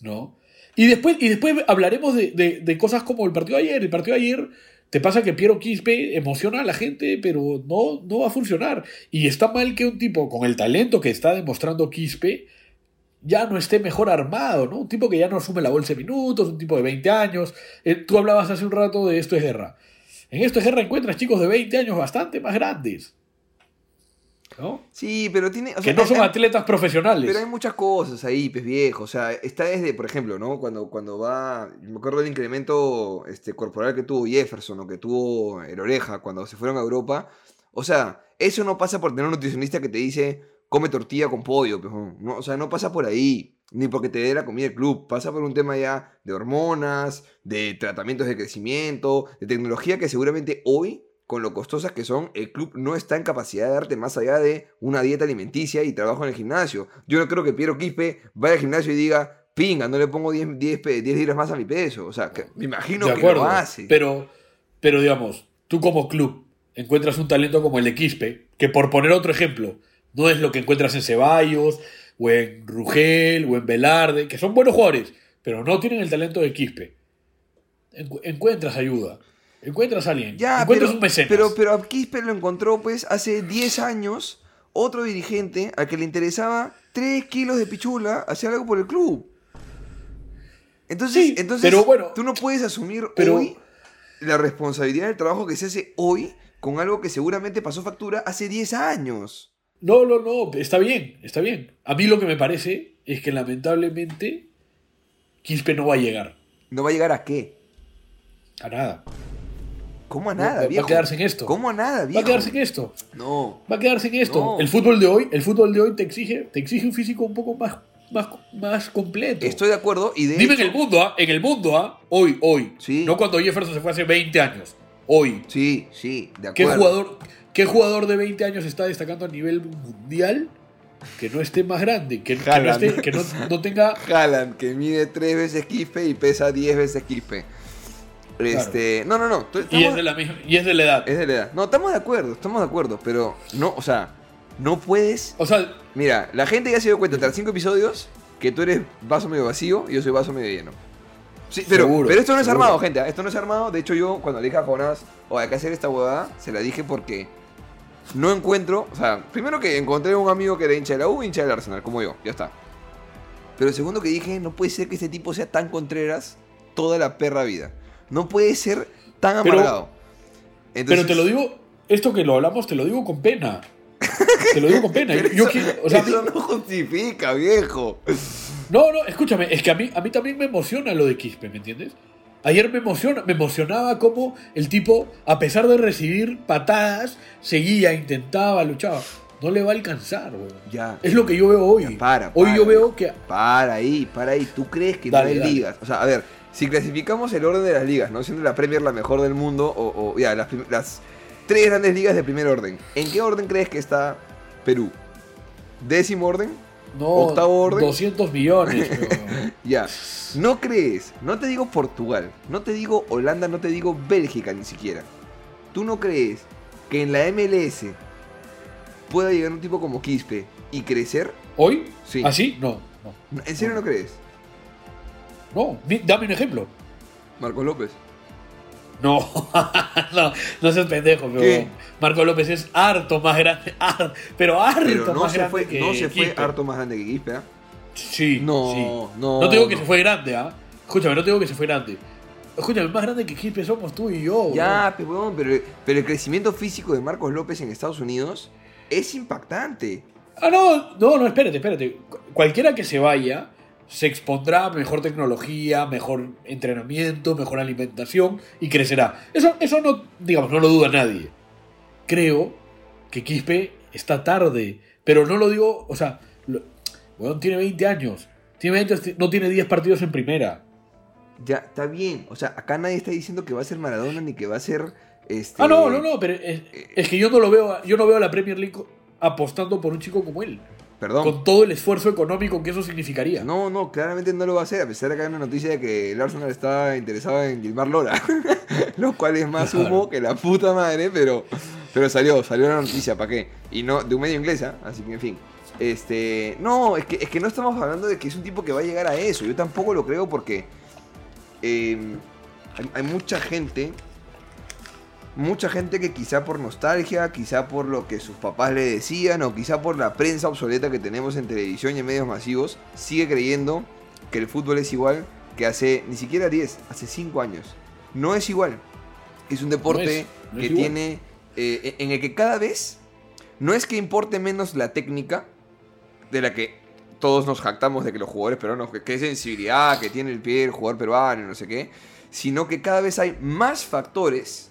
¿No? Y después, y después hablaremos de, de- cosas como el partido de ayer. El partido de ayer te pasa que Piero Quispe emociona a la gente, pero no, no va a funcionar. Y está mal que un tipo con el talento que está demostrando Quispe ya no esté mejor armado, ¿no? Un tipo que ya no asume la bolsa de minutos, un tipo de 20 años. Eh, tú hablabas hace un rato de esto es guerra. En esto es guerra encuentras chicos de 20 años bastante más grandes. ¿No? Sí, pero tiene... o que sea, no son hay- atletas profesionales. Pero hay muchas cosas ahí, pues viejo. O sea, está desde, por ejemplo, ¿no? Cuando, cuando va. Me acuerdo del incremento este, corporal que tuvo Jefferson o que tuvo el oreja cuando se fueron a Europa. O sea, eso no pasa por tener un nutricionista que te dice come tortilla con pollo, pues, no, o sea, no pasa por ahí. Ni porque te dé la comida del club. Pasa por un tema ya de hormonas, de tratamientos de crecimiento, de tecnología que seguramente hoy con lo costosas que son, el club no está en capacidad de darte más allá de una dieta alimenticia y trabajo en el gimnasio. Yo no creo que Piero Quispe vaya al gimnasio y diga, pinga, no le pongo 10, 10, pe- 10 libras más a mi peso. O sea, que me imagino de que acuerdo. lo hace. Pero, pero digamos, tú como club encuentras un talento como el de Quispe, que por poner otro ejemplo, no es lo que encuentras en Ceballos, o en Rugel, o en Velarde, que son buenos jugadores, pero no tienen el talento de Quispe. Encu- encuentras ayuda, encuentras a alguien, ya, encuentras pero, un mecenas. pero, pero a Quispe lo encontró pues hace 10 años otro dirigente al que le interesaba 3 kilos de pichula hacer algo por el club. Entonces, Sí, entonces pero bueno, tú no puedes asumir pero- hoy la responsabilidad del trabajo que se hace hoy con algo que seguramente pasó factura hace 10 años. No, no, no, está bien, está bien. A mí lo que me parece es que lamentablemente Quispe no va a llegar ¿No va a llegar a qué? a nada. ¿Cómo a Va- nada, va a viejo? quedarse en esto. ¿Cómo a nada, Va viejo? a quedarse en esto. No. Va a quedarse en esto. No. El fútbol de hoy, el fútbol de hoy te exige, te exige un físico un poco más, más, más completo. Estoy de acuerdo y de Dime hecho- en el mundo, ¿ah? En el mundo, ¿ah? Hoy, hoy. Sí. No cuando Jefferson se fue hace 20 años. Hoy. Sí, sí, de ¿Qué acuerdo. jugador, ¿Qué jugador de 20 años está destacando a nivel mundial que no esté más grande? Que, que no, esté- que no, no tenga. [laughs] Haaland, que mide 3 veces Quispe y pesa 10 veces Quispe. Este, no, no, no. Y es, de la misma, y es de la edad. es de la edad. No, estamos de acuerdo, estamos de acuerdo, pero no, o sea, no puedes. O sea, Mira, la gente ya se dio cuenta tras 5 episodios que tú eres vaso medio vacío y yo soy vaso medio lleno. Sí, pero, Seguro, pero esto no es seguro. armado, gente. ¿ah? Esto no es armado. De hecho, yo cuando le dije a Jonás, o hay que hacer esta huevada, se la dije porque no encuentro. O sea, primero que encontré un amigo que era hincha de la U, hincha del Arsenal, como yo, ya está. Pero segundo que dije, no puede ser que este tipo sea tan contreras toda la perra vida. No puede ser tan Pero- amargado. pero te lo digo, esto que lo hablamos, te lo digo con pena. [laughs] Te lo digo con pena. Pero Yo eso, quiero- o sea, eso no justifica, viejo. No, no, escúchame, es que a mí, a mí también me emociona lo de Quispe, ¿me entiendes? Ayer me emociona, me emocionaba como el tipo, a pesar de recibir patadas, seguía, intentaba, luchaba. No le va a alcanzar, weón. Ya. Es lo que yo veo hoy. Ya, para, hoy yo veo que. Para ahí, para ahí. ¿Tú crees que Dale, no hay dale. ligas? O sea, a ver, si clasificamos el orden de las ligas, ¿no? Siendo la Premier la mejor del mundo, o, o, ya, las, las tres grandes ligas de primer orden. ¿En qué orden crees que está Perú? ¿Décimo orden? No, Octavo orden. 200 millones. weón. [laughs] Ya. ¿No crees? No te digo Portugal, no te digo Holanda, no te digo Bélgica ni siquiera. ¿Tú no crees que en la MLS pueda llegar un tipo como Quispe y crecer? ¿Hoy? Sí. ¿Así? No, no. ¿En serio no crees? No, dame un ejemplo. Marcos López. No, [laughs] no, no seas pendejo, pero ¿Qué? Marco López es harto más grande, [laughs] pero harto Pero no más se grande fue, que no se fue Quispe. harto más grande que Quispe, ¿ah? Sí, No, sí. no, No te digo que no. se fue grande, ¿ah? Escúchame, no te digo que se fue grande. Escúchame, más grande que Quispe somos tú y yo. Ya, huevón, pero, pero el crecimiento físico de Marcos López en Estados Unidos es impactante. Ah, no, no, no, espérate, espérate. Cu- Cualquiera que se vaya se expondrá a mejor tecnología, mejor entrenamiento, mejor alimentación y crecerá. Eso, eso no, digamos, no lo duda nadie. Creo que Quispe está tarde, pero no lo digo, o sea, lo- weón, tiene 20 años. Tiene 20 años, no tiene 10 partidos en primera. Ya, está bien. O sea, acá nadie está diciendo que va a ser Maradona ni que va a ser. Este... Ah, no, no, no, pero es, es que yo no lo veo, yo no veo a la Premier League apostando por un chico como él. Perdón. Con todo el esfuerzo económico que eso significaría. No, no, claramente no lo va a hacer, a pesar de que hay una noticia de que el Arsenal está interesado en Gilmar Lora. [laughs] lo cual es más Claro. humo que la puta madre, pero, pero salió, salió la noticia, ¿para qué? Y no, de un medio inglesa, así que en fin. Este, no, es que, es que no estamos hablando de que es un tipo que va a llegar a eso. Yo tampoco lo creo porque eh, hay, hay mucha gente, mucha gente que quizá por nostalgia, quizá por lo que sus papás le decían o quizá por la prensa obsoleta que tenemos en televisión y en medios masivos, sigue creyendo que el fútbol es igual que hace ni siquiera 10, hace 5 años. No es igual. Es un deporte No es, no que igual. tiene, eh, en el que cada vez no es que importe menos la técnica, de la que todos nos jactamos de que los jugadores peruanos, que, que sensibilidad, que tiene el pie el jugador peruano, no sé qué, sino que cada vez hay más factores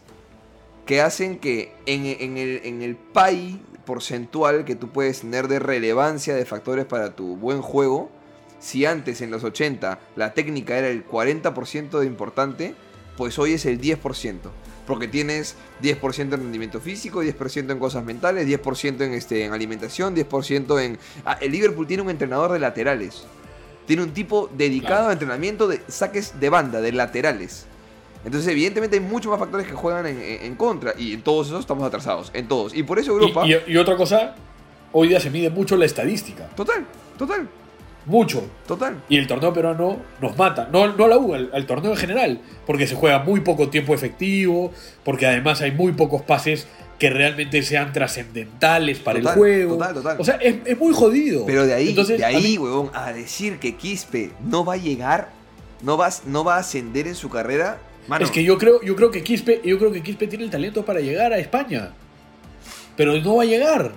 que hacen que en, en el, en el pie porcentual que tú puedes tener de relevancia de factores para tu buen juego, si antes en los 80 la técnica era el 40% de importante, pues hoy es el 10%. Porque tienes 10% en rendimiento físico, 10% en cosas mentales, 10% en, este, en alimentación, 10% en... Ah, el Liverpool tiene un entrenador de laterales. Tiene un tipo dedicado Claro. a entrenamiento de saques de banda, de laterales. Entonces, evidentemente, hay muchos más factores que juegan en, contra. Y en todos esos estamos atrasados. En todos. Y por eso Europa. Y, y- y otra cosa, hoy día se mide mucho la estadística. Total, total, Mucho. total. Y el torneo peruano nos mata. No, no a la U, al, al torneo en general. Porque se juega muy poco tiempo efectivo. Porque además hay muy pocos pases que realmente sean trascendentales para Total, el juego. total, total. O sea, es, es muy jodido. Pero de ahí, Entonces, de a ahí, mí- huevón, a decir que Quispe no va a llegar, no va, no va a ascender en su carrera. Mano, Es que yo creo, yo creo que Quispe, yo creo que Quispe tiene el talento para llegar a España. Pero no va a llegar.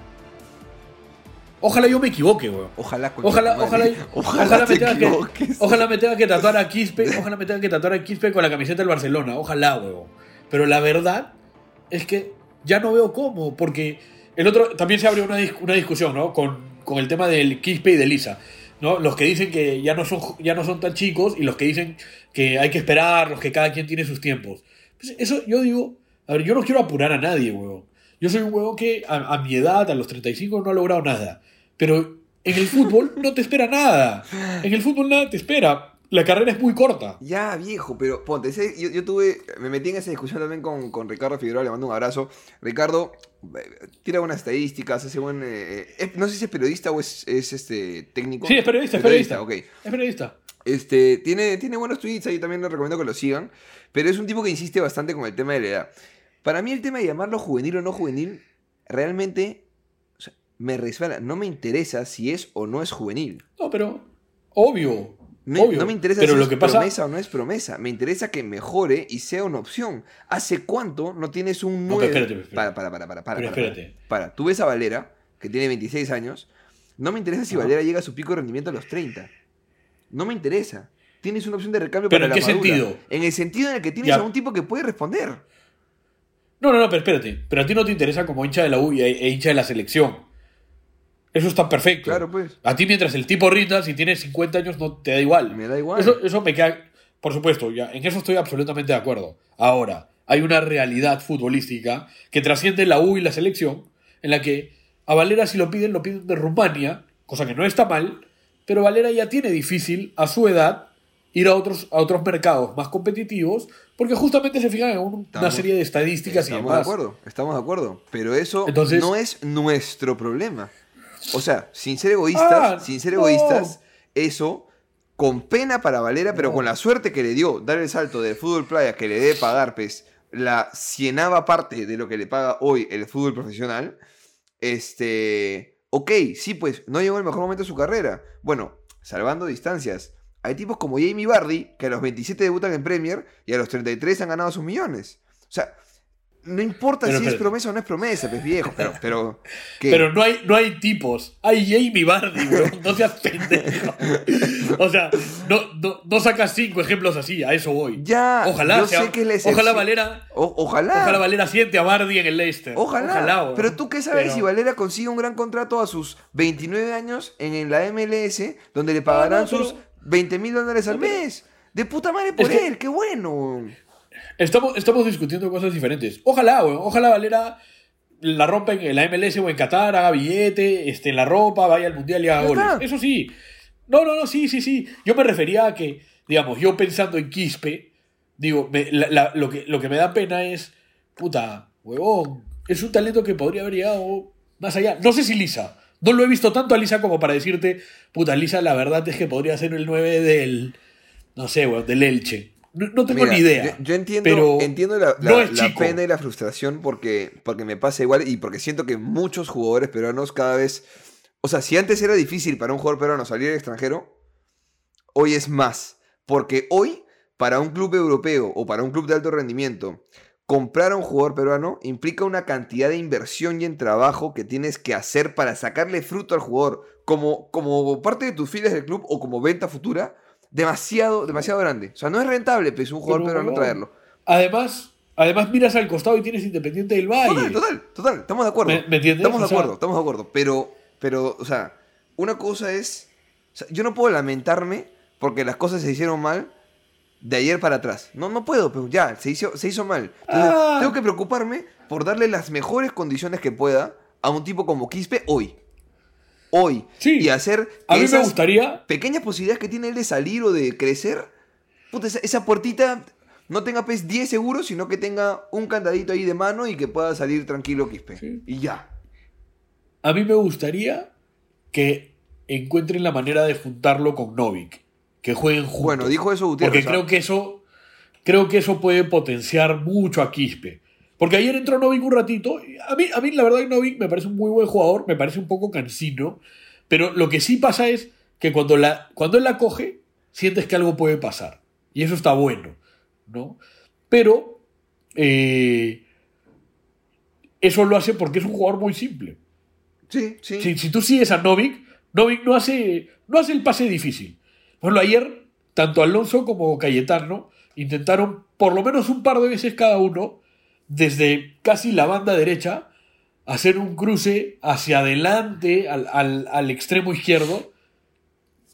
Ojalá yo me equivoque, weón. Ojalá, [laughs] Ojalá, ojalá, ojalá, te me tenga que, ojalá me tenga que tatuar a Quispe, ojalá me tenga que tatuar a Quispe con la camiseta del Barcelona, ojalá, huevón. Pero la verdad es que ya no veo cómo, porque el otro también se abrió una, dis- una discusión, ¿no? Con, con el tema del Quispe y de Lisa, ¿no? Los que dicen que ya no son ya no son tan chicos y los que dicen que hay que esperar, los que cada quien tiene sus tiempos. Pues eso yo digo, a ver, yo no quiero apurar a nadie, huevón. Yo soy un huevón que a, a mi edad, a los 35, no ha logrado nada. Pero en el fútbol no te espera nada. En el fútbol nada te espera. La carrera es muy corta. Ya, viejo, pero ponte, ese- yo, yo tuve, me metí en esa discusión también con, con Ricardo Figueroa, le mando un abrazo. Ricardo eh, tira buenas estadísticas, hace buen... eh, no sé si es periodista o es, es, este, técnico. Sí, es periodista, es periodista. ok. Es periodista. Este, tiene, tiene buenos tweets, ahí también les recomiendo que lo sigan. Pero es un tipo que insiste bastante con el tema de la edad. Para mí el tema de llamarlo juvenil o no juvenil, realmente o sea, me resbala. No me interesa si es o no es juvenil. No, pero obvio. Me- obvio. No me interesa pero si lo es que pasa, promesa o no es promesa. Me interesa que mejore y sea una opción. ¿Hace cuánto no tienes un No, 9? pero espérate, espérate. Para, para, para, para, para. Pero para, espérate. para. Tú ves a Valera, que tiene 26 años. No me interesa si. Valera llega a su pico de rendimiento a los 30. No me interesa. Tienes una opción de recambio ¿Pero para en la qué madura. sentido? En el sentido en el que tienes Ya. a un tipo que puede responder. No, no, no, pero espérate. Pero a ti no te interesa como hincha de la U y- e hincha de la selección. Eso está perfecto. Claro, pues. A ti mientras el tipo rinda, si tienes 50 años, no te da igual. Me da igual. Eso, eso me queda... Por supuesto, ya, en eso estoy absolutamente de acuerdo. Ahora, hay una realidad futbolística que trasciende la U y la selección, en la que a Valera si lo piden, lo piden de Rumania, cosa que no está mal, pero Valera ya tiene difícil a su edad ir a otros, a otros mercados más competitivos, porque justamente se fijan en un- una serie de estadísticas y Estamos de demás. acuerdo, estamos de acuerdo. Pero eso Entonces- no es nuestro problema. O sea, sin ser egoístas, Ah, sin ser no. egoístas, eso con pena para Valera, pero con la suerte que le dio dar el salto del fútbol playa que le debe pagar, pues, la cienava parte de lo que le paga hoy el fútbol profesional, este, ok, sí, pues, no llegó el mejor momento de su carrera. Bueno, salvando distancias. Hay tipos como Jamie Bardi, que a los 27 debutan en Premier y a los 33 han ganado sus millones. O sea, no importa Pero, si es promesa o no es promesa, pues viejo, pero, pero, [laughs] ¿qué? Pero no hay, no hay tipos. Hay Jamie Bardi, bro. No seas [laughs] pendejo. O sea, no, no, no sacas cinco ejemplos así. A eso voy. Ya, Ojalá, yo sea- sé que es la ojalá Valera, O- ojalá. ojalá Valera siente a Bardi en el Leicester. Ojalá. pero tú qué sabes si Valera consigue un gran contrato a sus 29 años en, en la MLS, donde le pagarán no, sus 20 mil dólares al mes. De puta madre por Es que- él, qué bueno. Estamos, estamos discutiendo cosas diferentes. Ojalá, weón. Ojalá Valera la rompa en la MLS o en Qatar, haga billete, esté en la ropa, vaya al mundial y haga goles. está. Eso sí. No, no, no, sí, sí, sí. Yo me refería a que, digamos, yo pensando en Quispe, digo, me- la- la- lo, que, lo que me da pena es, puta, huevón, es un talento que podría haber llegado más allá. No sé si Lisa. No lo he visto tanto a Lisa como para decirte, puta, Lisa, la verdad es que podría ser el 9 del, no sé, weón, del Elche. No, no tengo Mira, ni idea. Yo, yo entiendo, pero entiendo la, pena y la frustración porque, porque me pasa igual y porque siento que muchos jugadores peruanos cada vez... O sea, si antes era difícil para un jugador peruano salir al extranjero, hoy es más. Porque hoy, para un club europeo o para un club de alto rendimiento, comprar a un jugador peruano implica una cantidad de inversión y en trabajo que tienes que hacer para sacarle fruto al jugador como, como parte de tus filas del club o como venta futura, demasiado, demasiado grande. O sea, no es rentable pues, un jugador Pero, peruano traerlo. Además, además miras al costado y tienes Independiente del Valle. Total, total, total, estamos de acuerdo. ¿Me- me entiendes? Estamos de O sea- acuerdo, estamos de acuerdo. Pero, pero, o sea, una cosa es. o sea, yo no puedo lamentarme porque las cosas se hicieron mal de ayer para atrás. No, no puedo, pero ya, se hizo, se hizo mal. Entonces, Ah. tengo que preocuparme por darle las mejores condiciones que pueda a un tipo como Quispe hoy. Hoy. Sí. Y hacer que A mí me gustaría. pequeñas posibilidades que tiene él de salir o de crecer, puta, esa, esa puertita no tenga pues 10 seguros, sino que tenga un candadito ahí de mano y que pueda salir tranquilo Quispe. Sí. Y ya. A mí me gustaría que encuentren la manera de juntarlo con Novik. Que jueguen juntos. Bueno, dijo eso Gutiérrez. Porque ¿ah? creo que eso. Creo que eso puede potenciar mucho a Quispe. Porque ayer entró Novik un ratito. A mí, a mí la verdad, que Novik me parece un muy buen jugador. Me parece un poco cansino. Pero lo que sí pasa es que cuando, la, cuando él la coge, sientes que algo puede pasar. Y eso está bueno. ¿no? Pero. eh, eso lo hace porque es un jugador muy simple. Sí, sí. Si, si tú sigues a Novik, Novik no hace, no hace el pase difícil. Por ejemplo, ayer, tanto Alonso como Cayetano intentaron por lo menos un par de veces cada uno, desde casi la banda derecha, hacer un cruce hacia adelante al, al- al extremo izquierdo.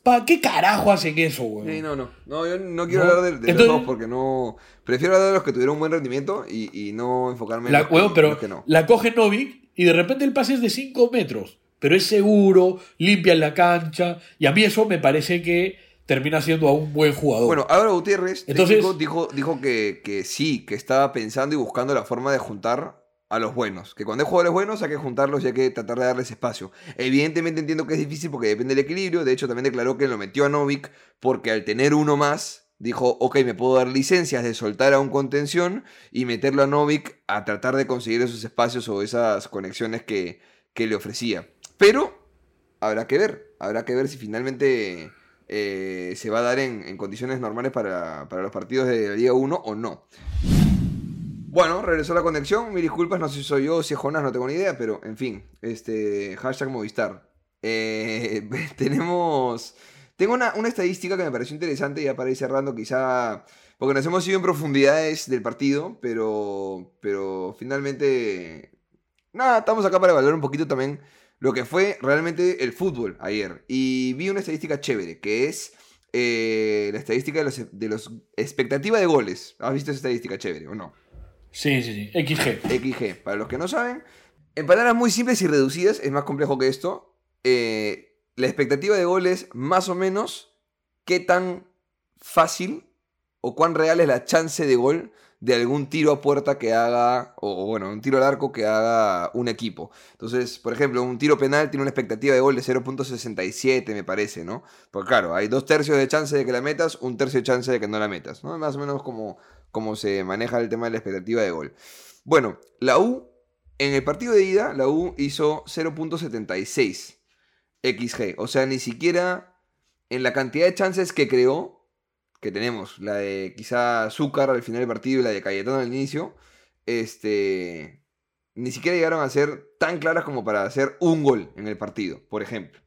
¿Para qué carajo hacen eso, güey? Sí, no, no. No, yo no quiero No. hablar de, de Entonces- los dos porque no. Prefiero hablar de los que tuvieron un buen rendimiento y, y no enfocarme en La, los que, pero los que no. la coge Novik y de repente el pase es de 5 metros. Pero es seguro, limpia en la cancha. Y a mí eso me parece que termina siendo a un buen jugador. Bueno, Álvaro Gutiérrez Entonces- dijo, dijo que, que sí, que estaba pensando y buscando la forma de juntar a los buenos. Que cuando hay jugadores buenos hay que juntarlos y hay que tratar de darles espacio. Evidentemente entiendo que es difícil porque depende del equilibrio. De hecho, también declaró que lo metió a Novik porque al tener uno más, dijo, ok, me puedo dar licencias de soltar a un contención y meterlo a Novik a tratar de conseguir esos espacios o esas conexiones que, que le ofrecía. Pero habrá que ver, habrá que ver si finalmente eh, se va a dar en, condiciones normales para, para los partidos de Liga 1 o no. Bueno, regresó la conexión. Mil disculpas, no sé si soy yo si es Jonas, no tengo ni idea, pero en fin, este hashtag Movistar. Eh, [laughs] tenemos. Tengo una, una estadística que me pareció interesante, ya para ir cerrando, quizá. Porque nos hemos ido en profundidades del partido, pero. Pero finalmente. Nada, estamos acá para evaluar un poquito también lo que fue realmente el fútbol ayer. Y vi una estadística chévere, que es eh, la estadística de los, de los expectativa de goles. ¿Has visto esa estadística chévere o no? Sí, sí, sí. XG. XG. Para los que no saben, en palabras muy simples y reducidas, es más complejo que esto. eh, la expectativa de goles, más o menos, qué tan fácil o cuán real es la chance de gol de algún tiro a puerta que haga, o bueno, un tiro al arco que haga un equipo. Entonces, por ejemplo, un tiro penal tiene una expectativa de gol de 0.67, me parece, ¿no? Porque claro, hay dos tercios de chance de que la metas, un tercio de chance de que no la metas, ¿no? Más o menos como, como se maneja el tema de la expectativa de gol. Bueno, la U, en el partido de ida, la U hizo 0.76 XG. O sea, ni siquiera en la cantidad de chances que creó, que tenemos, la de quizá Azúcar al final del partido y la de Cayetano al inicio, este, ni siquiera llegaron a ser tan claras como para hacer un gol en el partido, por ejemplo.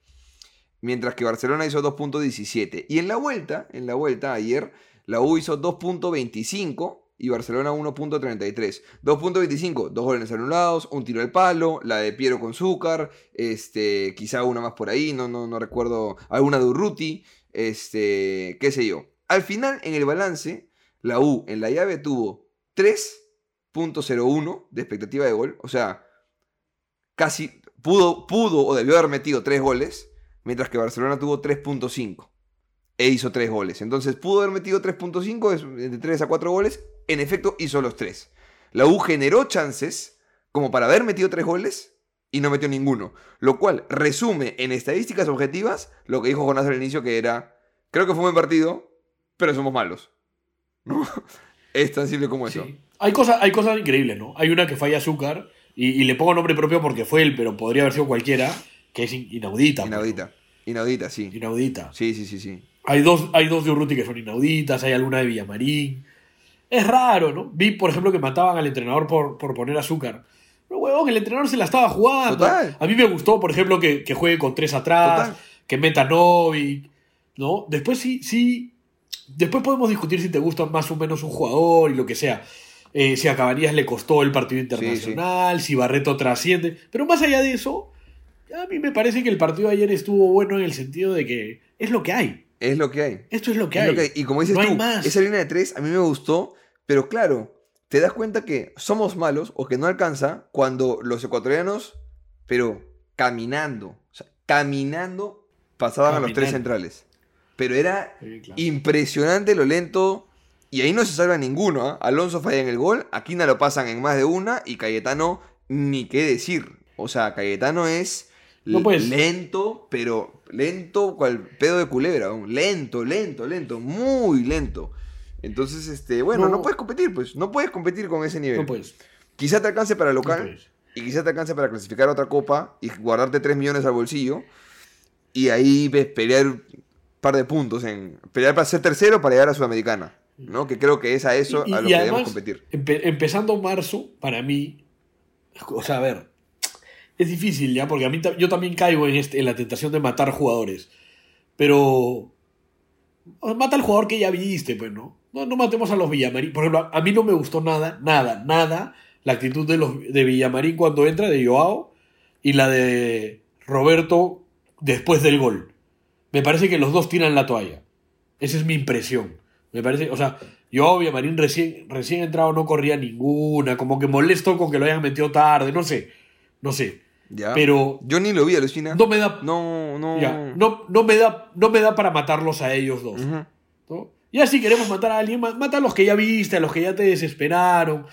Mientras que Barcelona hizo 2.17. Y en la vuelta, en la vuelta ayer, la U hizo 2.25 y Barcelona 1.33. 2.25, dos goles anulados, un tiro al palo, la de Piero con Zúcar, este, quizá una más por ahí, no, no, no recuerdo, alguna de Urruti, este, qué sé yo. Al final, en el balance, la U en la llave tuvo 3.01 de expectativa de gol, o sea, casi pudo, pudo o debió haber metido 3 goles, mientras que Barcelona tuvo 3.5 e hizo 3 goles. Entonces pudo haber metido 3.5, es de 3 a 4 goles, en efecto hizo los 3. La U generó chances como para haber metido 3 goles y no metió ninguno, lo cual resume en estadísticas objetivas lo que dijo Jonás al inicio que era, creo que fue un buen partido, pero somos malos. ¿No? [laughs] Es tan simple como eso. Hay, cosas, hay cosas increíbles, ¿no? Hay una que falla Azúcar, y, y le pongo nombre propio porque fue él, pero podría haber sido cualquiera, que es in- inaudita. pues, Inaudita. Inaudita, sí. Inaudita. Sí, sí, sí, sí. Hay dos, hay dos de Urruti que son inauditas, hay alguna de Villamarín. Es raro, ¿no? Vi, por ejemplo, que mataban al entrenador por, por poner azúcar. No, huevón, el entrenador se la estaba jugando. Total. A mí me gustó, por ejemplo, que, que juegue con tres atrás, Total. que meta Novik, ¿no? Después sí, sí. Después podemos discutir si te gusta más o menos un jugador y lo que sea. Eh, si a Cabanillas le costó el partido internacional, si Barreto trasciende. Pero más allá de eso, a mí me parece que el partido de ayer estuvo bueno en el sentido de que es lo que hay. Es lo que hay. Esto es lo que Es hay. lo que hay. Y como dices No tú, más. esa línea de tres a mí me gustó, pero claro, te das cuenta que somos malos o que no alcanza cuando los ecuatorianos, pero caminando, o sea, caminando, pasaban a los tres centrales. Pero era Sí, claro. impresionante lo lento. Y ahí no se salva ninguno. ¿ah? Alonso falla en el gol, Aquina lo pasan en más de una y Cayetano ni qué decir. O sea, Cayetano es No, pues. lento, pero lento cual pedo de culebra. ¿no? Lento, lento, lento, muy lento. Entonces, este, bueno, no, No. puedes competir, pues. No puedes competir con ese nivel. No puedes. Quizá te alcance para local y quizá te alcance para clasificar a otra copa y guardarte 3 millones al bolsillo. Y ahí ves pelear par de puntos en pelear para ser tercero para llegar a Sudamericana, ¿no? Que creo que es a eso Y- a y lo que además, debemos competir. empe- empezando marzo, para mí, o sea, a ver, es difícil ya, porque a mí yo también caigo en, este, en la tentación de matar jugadores. Pero mata al jugador que ya viste, pues, ¿no? No, no matemos a los Villamarín. Por ejemplo, a, a mí no me gustó nada, nada, nada la actitud de los de Villamarín cuando entra, de Joao, y la de Roberto después del gol. Me parece que los dos tiran la toalla. Esa es mi impresión. Me parece, o sea, Joao Villamarín recién, recién entrado no corría ninguna, como que molesto con que lo hayan metido tarde, no sé, no sé. ¿ya? Pero Yo ni lo vi, Alucina. no me da, No, no. ya, no, no me da, no me da para matarlos a ellos dos. Ya si queremos matar a alguien, ma- mata a los que ya viste, a los que ya te desesperaron.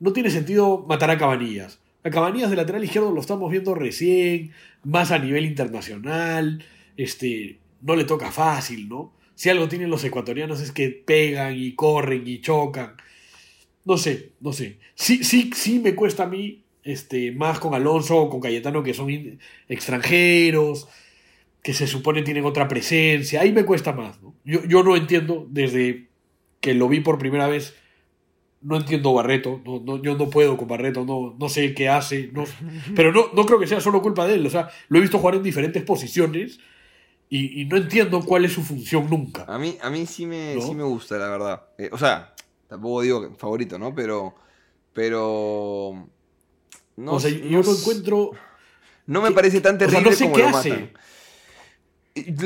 No tiene sentido matar a Cabanillas. A Cabanillas de lateral izquierdo lo estamos viendo recién, más a nivel internacional. Este, no le toca fácil, ¿no? Si algo tienen los ecuatorianos es que pegan y corren y chocan. No sé, no sé. Sí, sí, sí me cuesta a mí, este, más con Alonso o con Cayetano, que son extranjeros, que se supone tienen otra presencia. Ahí me cuesta más, ¿no? Yo, yo no entiendo, desde que lo vi por primera vez, no entiendo Barreto. No, no, yo no puedo con Barreto, no, no sé qué hace. No, [laughs] pero no, no creo que sea solo culpa de él. O sea, lo he visto jugar en diferentes posiciones y, y no entiendo cuál es su función nunca. A mí, a mí sí me, ¿No? sí me gusta, la verdad. Eh, o sea, tampoco digo favorito, ¿no? Pero. Pero. No, o sea, yo s- encuentro. No me que- parece tan o sea, no terrible sé como qué lo hace. matan.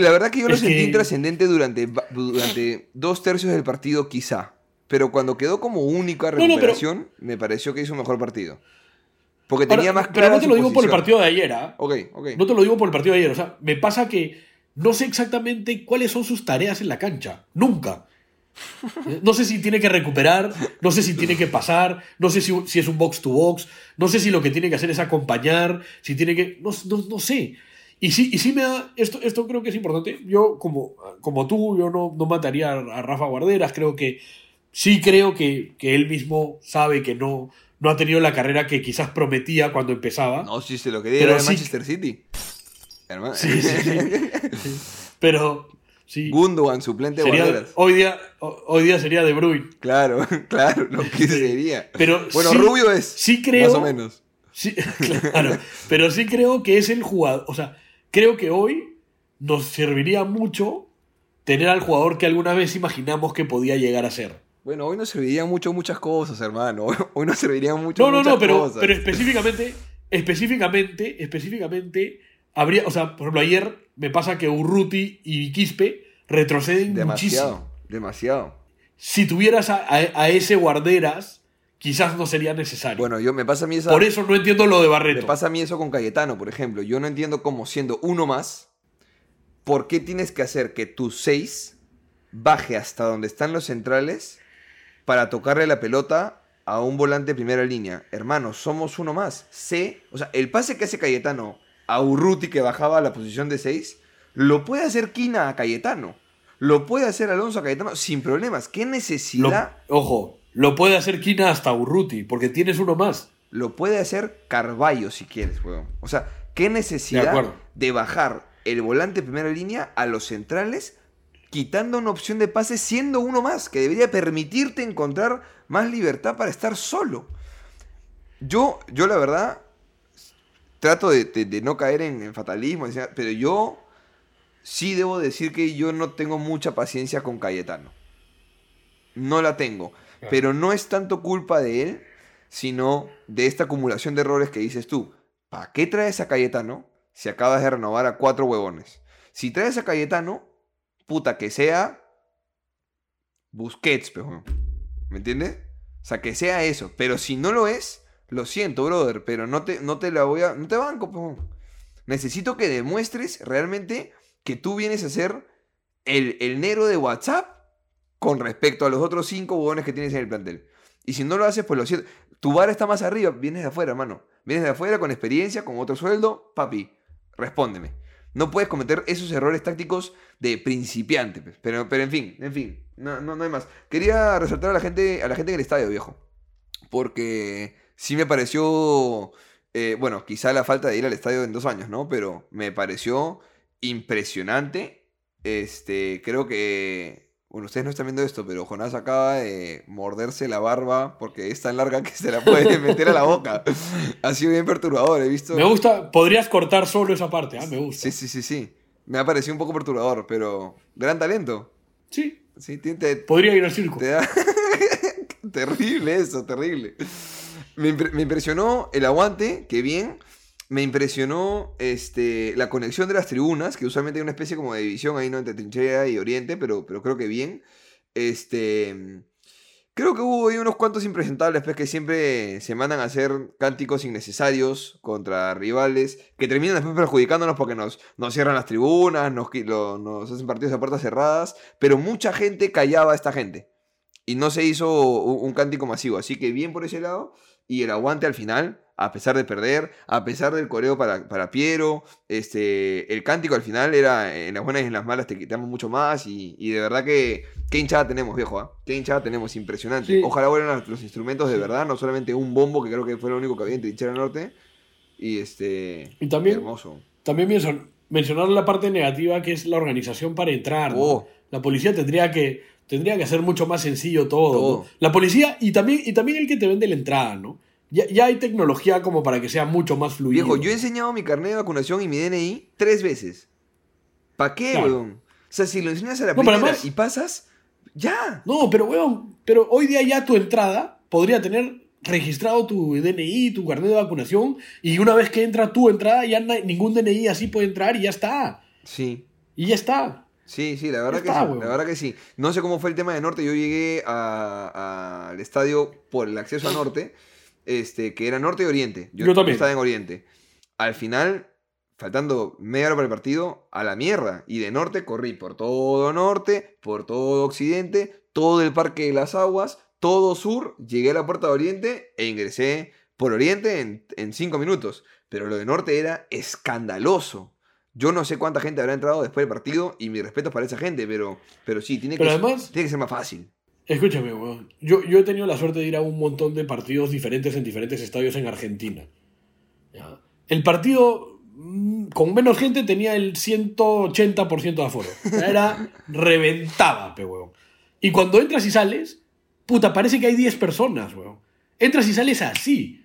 La verdad que yo lo Es sentí que- intrascendente durante, durante dos tercios del partido, quizá. Pero cuando quedó como única no, pero- recuperación, me pareció que hizo un mejor partido. Porque Ahora, tenía más pero no te lo digo por el partido de ayer, ¿ah? Ok, ok. No te lo digo por el partido de ayer. O sea, me pasa que no sé exactamente cuáles son sus tareas en la cancha. Nunca. No sé si tiene que recuperar, no sé si tiene que pasar, no sé si, si es un box to box, no sé si lo que tiene que hacer es acompañar, si tiene que. No, no, no sé. Y sí, y sí me da. Esto, esto creo que es importante. Yo, como, como tú, yo no, no mataría a, Rafa Guarderas. Creo que. Sí creo que, que él mismo sabe que no, no ha tenido la carrera que quizás prometía cuando empezaba. No, si se lo quería Pero era de sí- Manchester City. Hermano. Sí, sí, sí. Sí. [laughs] Pero. Sí. Gundogan, suplente Sería- hoy, día, ho- hoy día sería De Bruyne. Claro, [laughs] claro, lo que sería. Pero Bueno, sí- Rubio es. sí creo- Más o menos. Sí, [laughs] claro. Pero sí creo que es el jugador. O sea, creo que hoy nos serviría mucho tener al jugador que alguna vez imaginamos que podía llegar a ser. Bueno, hoy nos servirían mucho muchas cosas, hermano. Hoy nos servirían mucho No, no, muchas no, pero, cosas. pero específicamente, específicamente, específicamente, habría, o sea, por ejemplo, ayer me pasa que Urruti y Quispe retroceden demasiado, muchísimo. demasiado. Si tuvieras a, a- a ese guarderas, quizás no sería necesario. Bueno, yo me pasa a mí esa, por eso no entiendo lo de me Barreto. pasa a mí eso con Cayetano, por ejemplo. Yo no entiendo cómo siendo uno más, ¿por qué tienes que hacer que tu 6 baje hasta donde están los centrales para tocarle la pelota a un volante de primera línea? Hermano, somos uno más. Sé, o sea, el pase que hace Cayetano a Urruti que bajaba a la posición de 6, lo puede hacer Quina a Cayetano. Lo puede hacer Alonso a Cayetano sin problemas. ¿Qué Lo- necesidad? ojo, lo puede hacer Quina hasta Urruti, porque tienes uno más. Lo puede hacer Carballo si quieres, weón. O sea, ¿qué necesidad de, bajar el volante de primera línea a los centrales quitando una opción de pase siendo uno más, que debería permitirte encontrar más libertad para estar solo? Yo, yo la verdad, trato de, de- de no caer en, en fatalismo, pero yo sí debo decir que yo no tengo mucha paciencia con Cayetano. No la tengo. Pero no es tanto culpa de él, sino de esta acumulación de errores que dices tú. ¿Para qué traes a Cayetano si acabas de renovar a cuatro huevones? Si traes a Cayetano, puta, que sea Busquets. ¿Me entiendes? O sea, que sea eso. Pero si no lo es, lo siento, brother, pero no te, no te la voy a... No te banco, pejo. Necesito que demuestres realmente que tú vienes a ser el, el negro de WhatsApp con respecto a los otros cinco huevones que tienes en el plantel. Y si no lo haces, pues lo siento. Tu bar está más arriba, vienes de afuera, hermano. Vienes de afuera con experiencia, con otro sueldo, papi, respóndeme. No puedes cometer esos errores tácticos de principiante. pues. Pero, pero en fin, en fin, no, no, no hay más. Quería resaltar a la gente, a la gente en el estadio, viejo. Porque sí me pareció, eh, bueno, quizá la falta de ir al estadio en dos años, ¿no? Pero me pareció impresionante. Este, creo que, bueno, ustedes no están viendo esto, pero Jonás acaba de morderse la barba porque es tan larga que se la puede meter a la boca. [laughs] Ha sido bien perturbador, he visto. Me gusta, podrías cortar solo esa parte, ah, me gusta. Sí, sí, sí, sí. Me ha parecido un poco perturbador, pero gran talento. Sí, Sí, te, te- podría ir al circo. te da... [laughs] terrible eso, terrible. Me, impre- me impresionó el aguante, que bien. Me impresionó este, la conexión de las tribunas, que usualmente hay una especie como de división ahí, ¿no? Entre trinchera y oriente, pero, pero creo que bien. Este... Creo que hubo ahí unos cuantos impresentables pues, que siempre se mandan a hacer cánticos innecesarios contra rivales, que terminan después perjudicándonos porque nos, nos cierran las tribunas, nos, lo- nos hacen partidos a puertas cerradas, pero mucha gente callaba a esta gente. Y no se hizo un cántico masivo, así que bien por ese lado. Y el aguante al final, a pesar de perder, a pesar del coreo para, para Piero, este, el cántico al final era en las buenas y en las malas te quitamos mucho más. Y, y de verdad que, qué hinchada tenemos, viejo, ¿ah? Qué hinchada tenemos, impresionante. Sí. Ojalá vuelvan los, instrumentos de verdad, no solamente un bombo, que creo que fue lo único que había en Trinchera Norte. Y este. Y también- Hermoso. También mencionar, la parte negativa que es la organización para entrar. ¿no? Oh. La policía tendría que, tendría que hacer mucho más sencillo todo. Todo. ¿no? La policía y también, y también el que te vende la entrada, ¿no? Ya, ya hay tecnología como para que sea mucho más fluido. Viejo, yo he enseñado mi carnet de vacunación y mi DNI tres veces. ¿Para qué, Claro. weón? O sea, si lo enseñas a la No, pero primera además- y pasas, ya. No, pero weón, pero hoy día ya tu entrada podría tener registrado tu DNI, tu carnet de vacunación, y una vez que entra tu entrada, ya ningún DNI así puede entrar y ya está. Sí. Y ya está. Sí, sí, la verdad que sí. weón. La verdad que sí. No sé cómo fue el tema de Norte. Yo llegué al estadio por el acceso a Norte, este, que era Norte y Oriente. Yo también. estaba en Oriente. Al final, faltando media hora para el partido, a la mierda. Y de Norte corrí por todo Norte, por todo Occidente, todo el Parque de las Aguas, todo sur, llegué a la Puerta de Oriente e ingresé por Oriente en, en cinco minutos. Pero lo de Norte era escandaloso. Yo no sé cuánta gente habrá entrado después del partido y mi respeto para esa gente, pero, pero sí, tiene que, además- tiene que ser más fácil. Escúchame, weón. Yo, yo he tenido la suerte de ir a un montón de partidos diferentes en diferentes estadios en Argentina. ¿Ya? El partido mm, con menos gente tenía el 180% de aforo. Era reventada, pe, weón. Y cuando entras y sales, puta, parece que hay 10 personas, weón. Entras y sales así.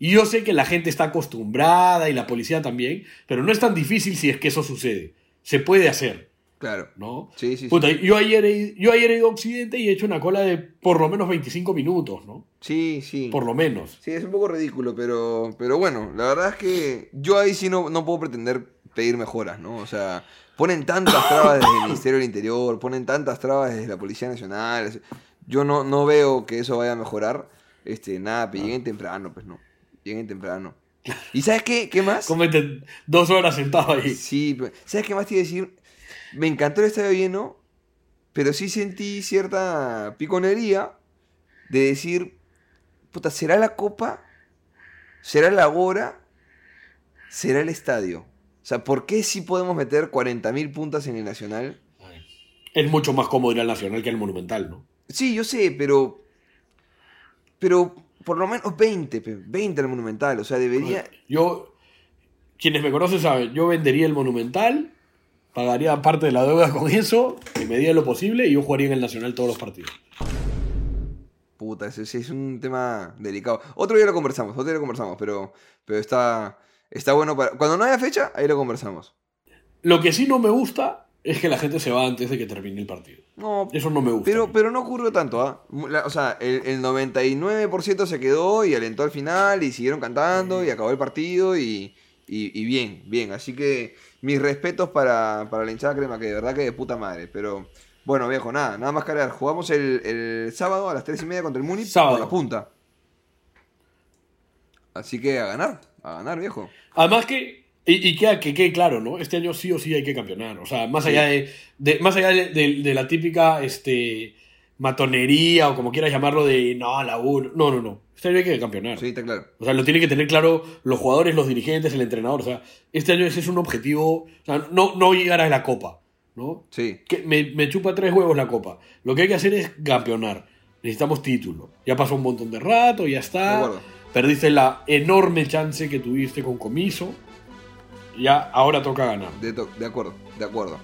Y yo sé que la gente está acostumbrada y la policía también, pero no es tan difícil si es que eso sucede. Se puede hacer, Claro. ¿no? Sí, sí, sí. Yo ayer, he, yo ayer he ido a Occidente y he hecho una cola de por lo menos 25 minutos, ¿no? Sí, sí. Por lo menos. Sí, es un poco ridículo, pero, pero bueno, la verdad es que yo ahí sí no, no puedo pretender pedir mejoras, ¿no? O sea, ponen tantas trabas desde el Ministerio del Interior, ponen tantas trabas desde la Policía Nacional. Yo no, no veo que eso vaya a mejorar. Este, nada, pues lleguen temprano, pues no. Lleguen temprano. ¿Y sabes qué? ¿Qué más? Cómete dos horas sentado ahí. Sí, ¿sabes qué más te iba a decir? Me encantó el estadio lleno, pero sí sentí cierta piconería de decir, puta, ¿será la copa? ¿Será la hora? ¿Será el estadio? O sea, ¿por qué sí podemos meter 40.000 puntas en el Nacional? Es mucho más cómodo ir al Nacional que al Monumental, ¿no? Sí, yo sé, pero... Pero por lo menos 20, pe, 20 al Monumental. O sea, debería... Yo, quienes me conocen saben, yo vendería el Monumental, pagaría parte de la deuda con eso, en medida de lo posible, y yo jugaría en el Nacional todos los partidos. Puta, ese, ese es un tema delicado. Otro día lo conversamos, otro día lo conversamos, pero, pero está, está bueno para... Cuando no haya fecha, ahí lo conversamos. Lo que sí no me gusta es que la gente se va antes de que termine el partido. No, Eso no me gusta. pero, pero no ocurrió tanto, ¿ah? O sea, el, el 99% se quedó y alentó al final y siguieron cantando y acabó el partido y, y- y bien, bien. Así que mis respetos para, para la hinchada crema, que de verdad que de puta madre. Pero bueno, viejo, nada, nada más cargar. Jugamos el, el sábado a las 3 y media contra el Múnich Sábado. por la punta. Así que a ganar, a ganar, viejo. Además que, y, y queda, que quede claro, ¿no? Este año sí o sí hay que campeonar. O sea, más Sí. allá de, de- más allá de, de- de la típica este, matonería o como quieras llamarlo de no, la U. No, no, no. Este año hay que campeonar. Sí, está claro. O sea, lo tienen que tener claro los jugadores, los dirigentes, el entrenador. O sea, este año ese es un objetivo. O sea, no, no llegar a la copa, ¿no? Sí. Que me, me chupa tres huevos la copa. Lo que hay que hacer es campeonar. Necesitamos título. Ya pasó un montón de rato, ya De está. acuerdo. Perdiste la enorme chance que tuviste con Comiso. Ya, ahora toca ganar. De, to- de acuerdo, de acuerdo.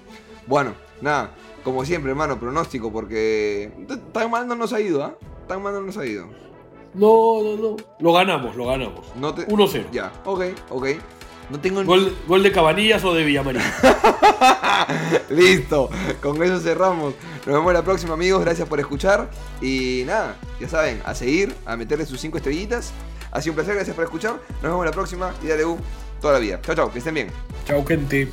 Bueno, nada, como siempre, hermano, pronóstico, porque tan mal no nos ha ido, ¿ah? Tan mal no nos ha ido. No, no, no. Lo ganamos, lo ganamos. No te... 1-0. Ya, ok, ok. No tengo. Gol, gol de Cabanillas o de Villamarín. [laughs] Listo, con eso cerramos. Nos vemos la próxima, amigos. Gracias por escuchar. Y nada, ya saben, a seguir, a meterle sus cinco estrellitas. Ha sido un placer, gracias por escuchar. Nos vemos la próxima y dale U toda la vida. Chao, chao, que estén bien. Chao, gente.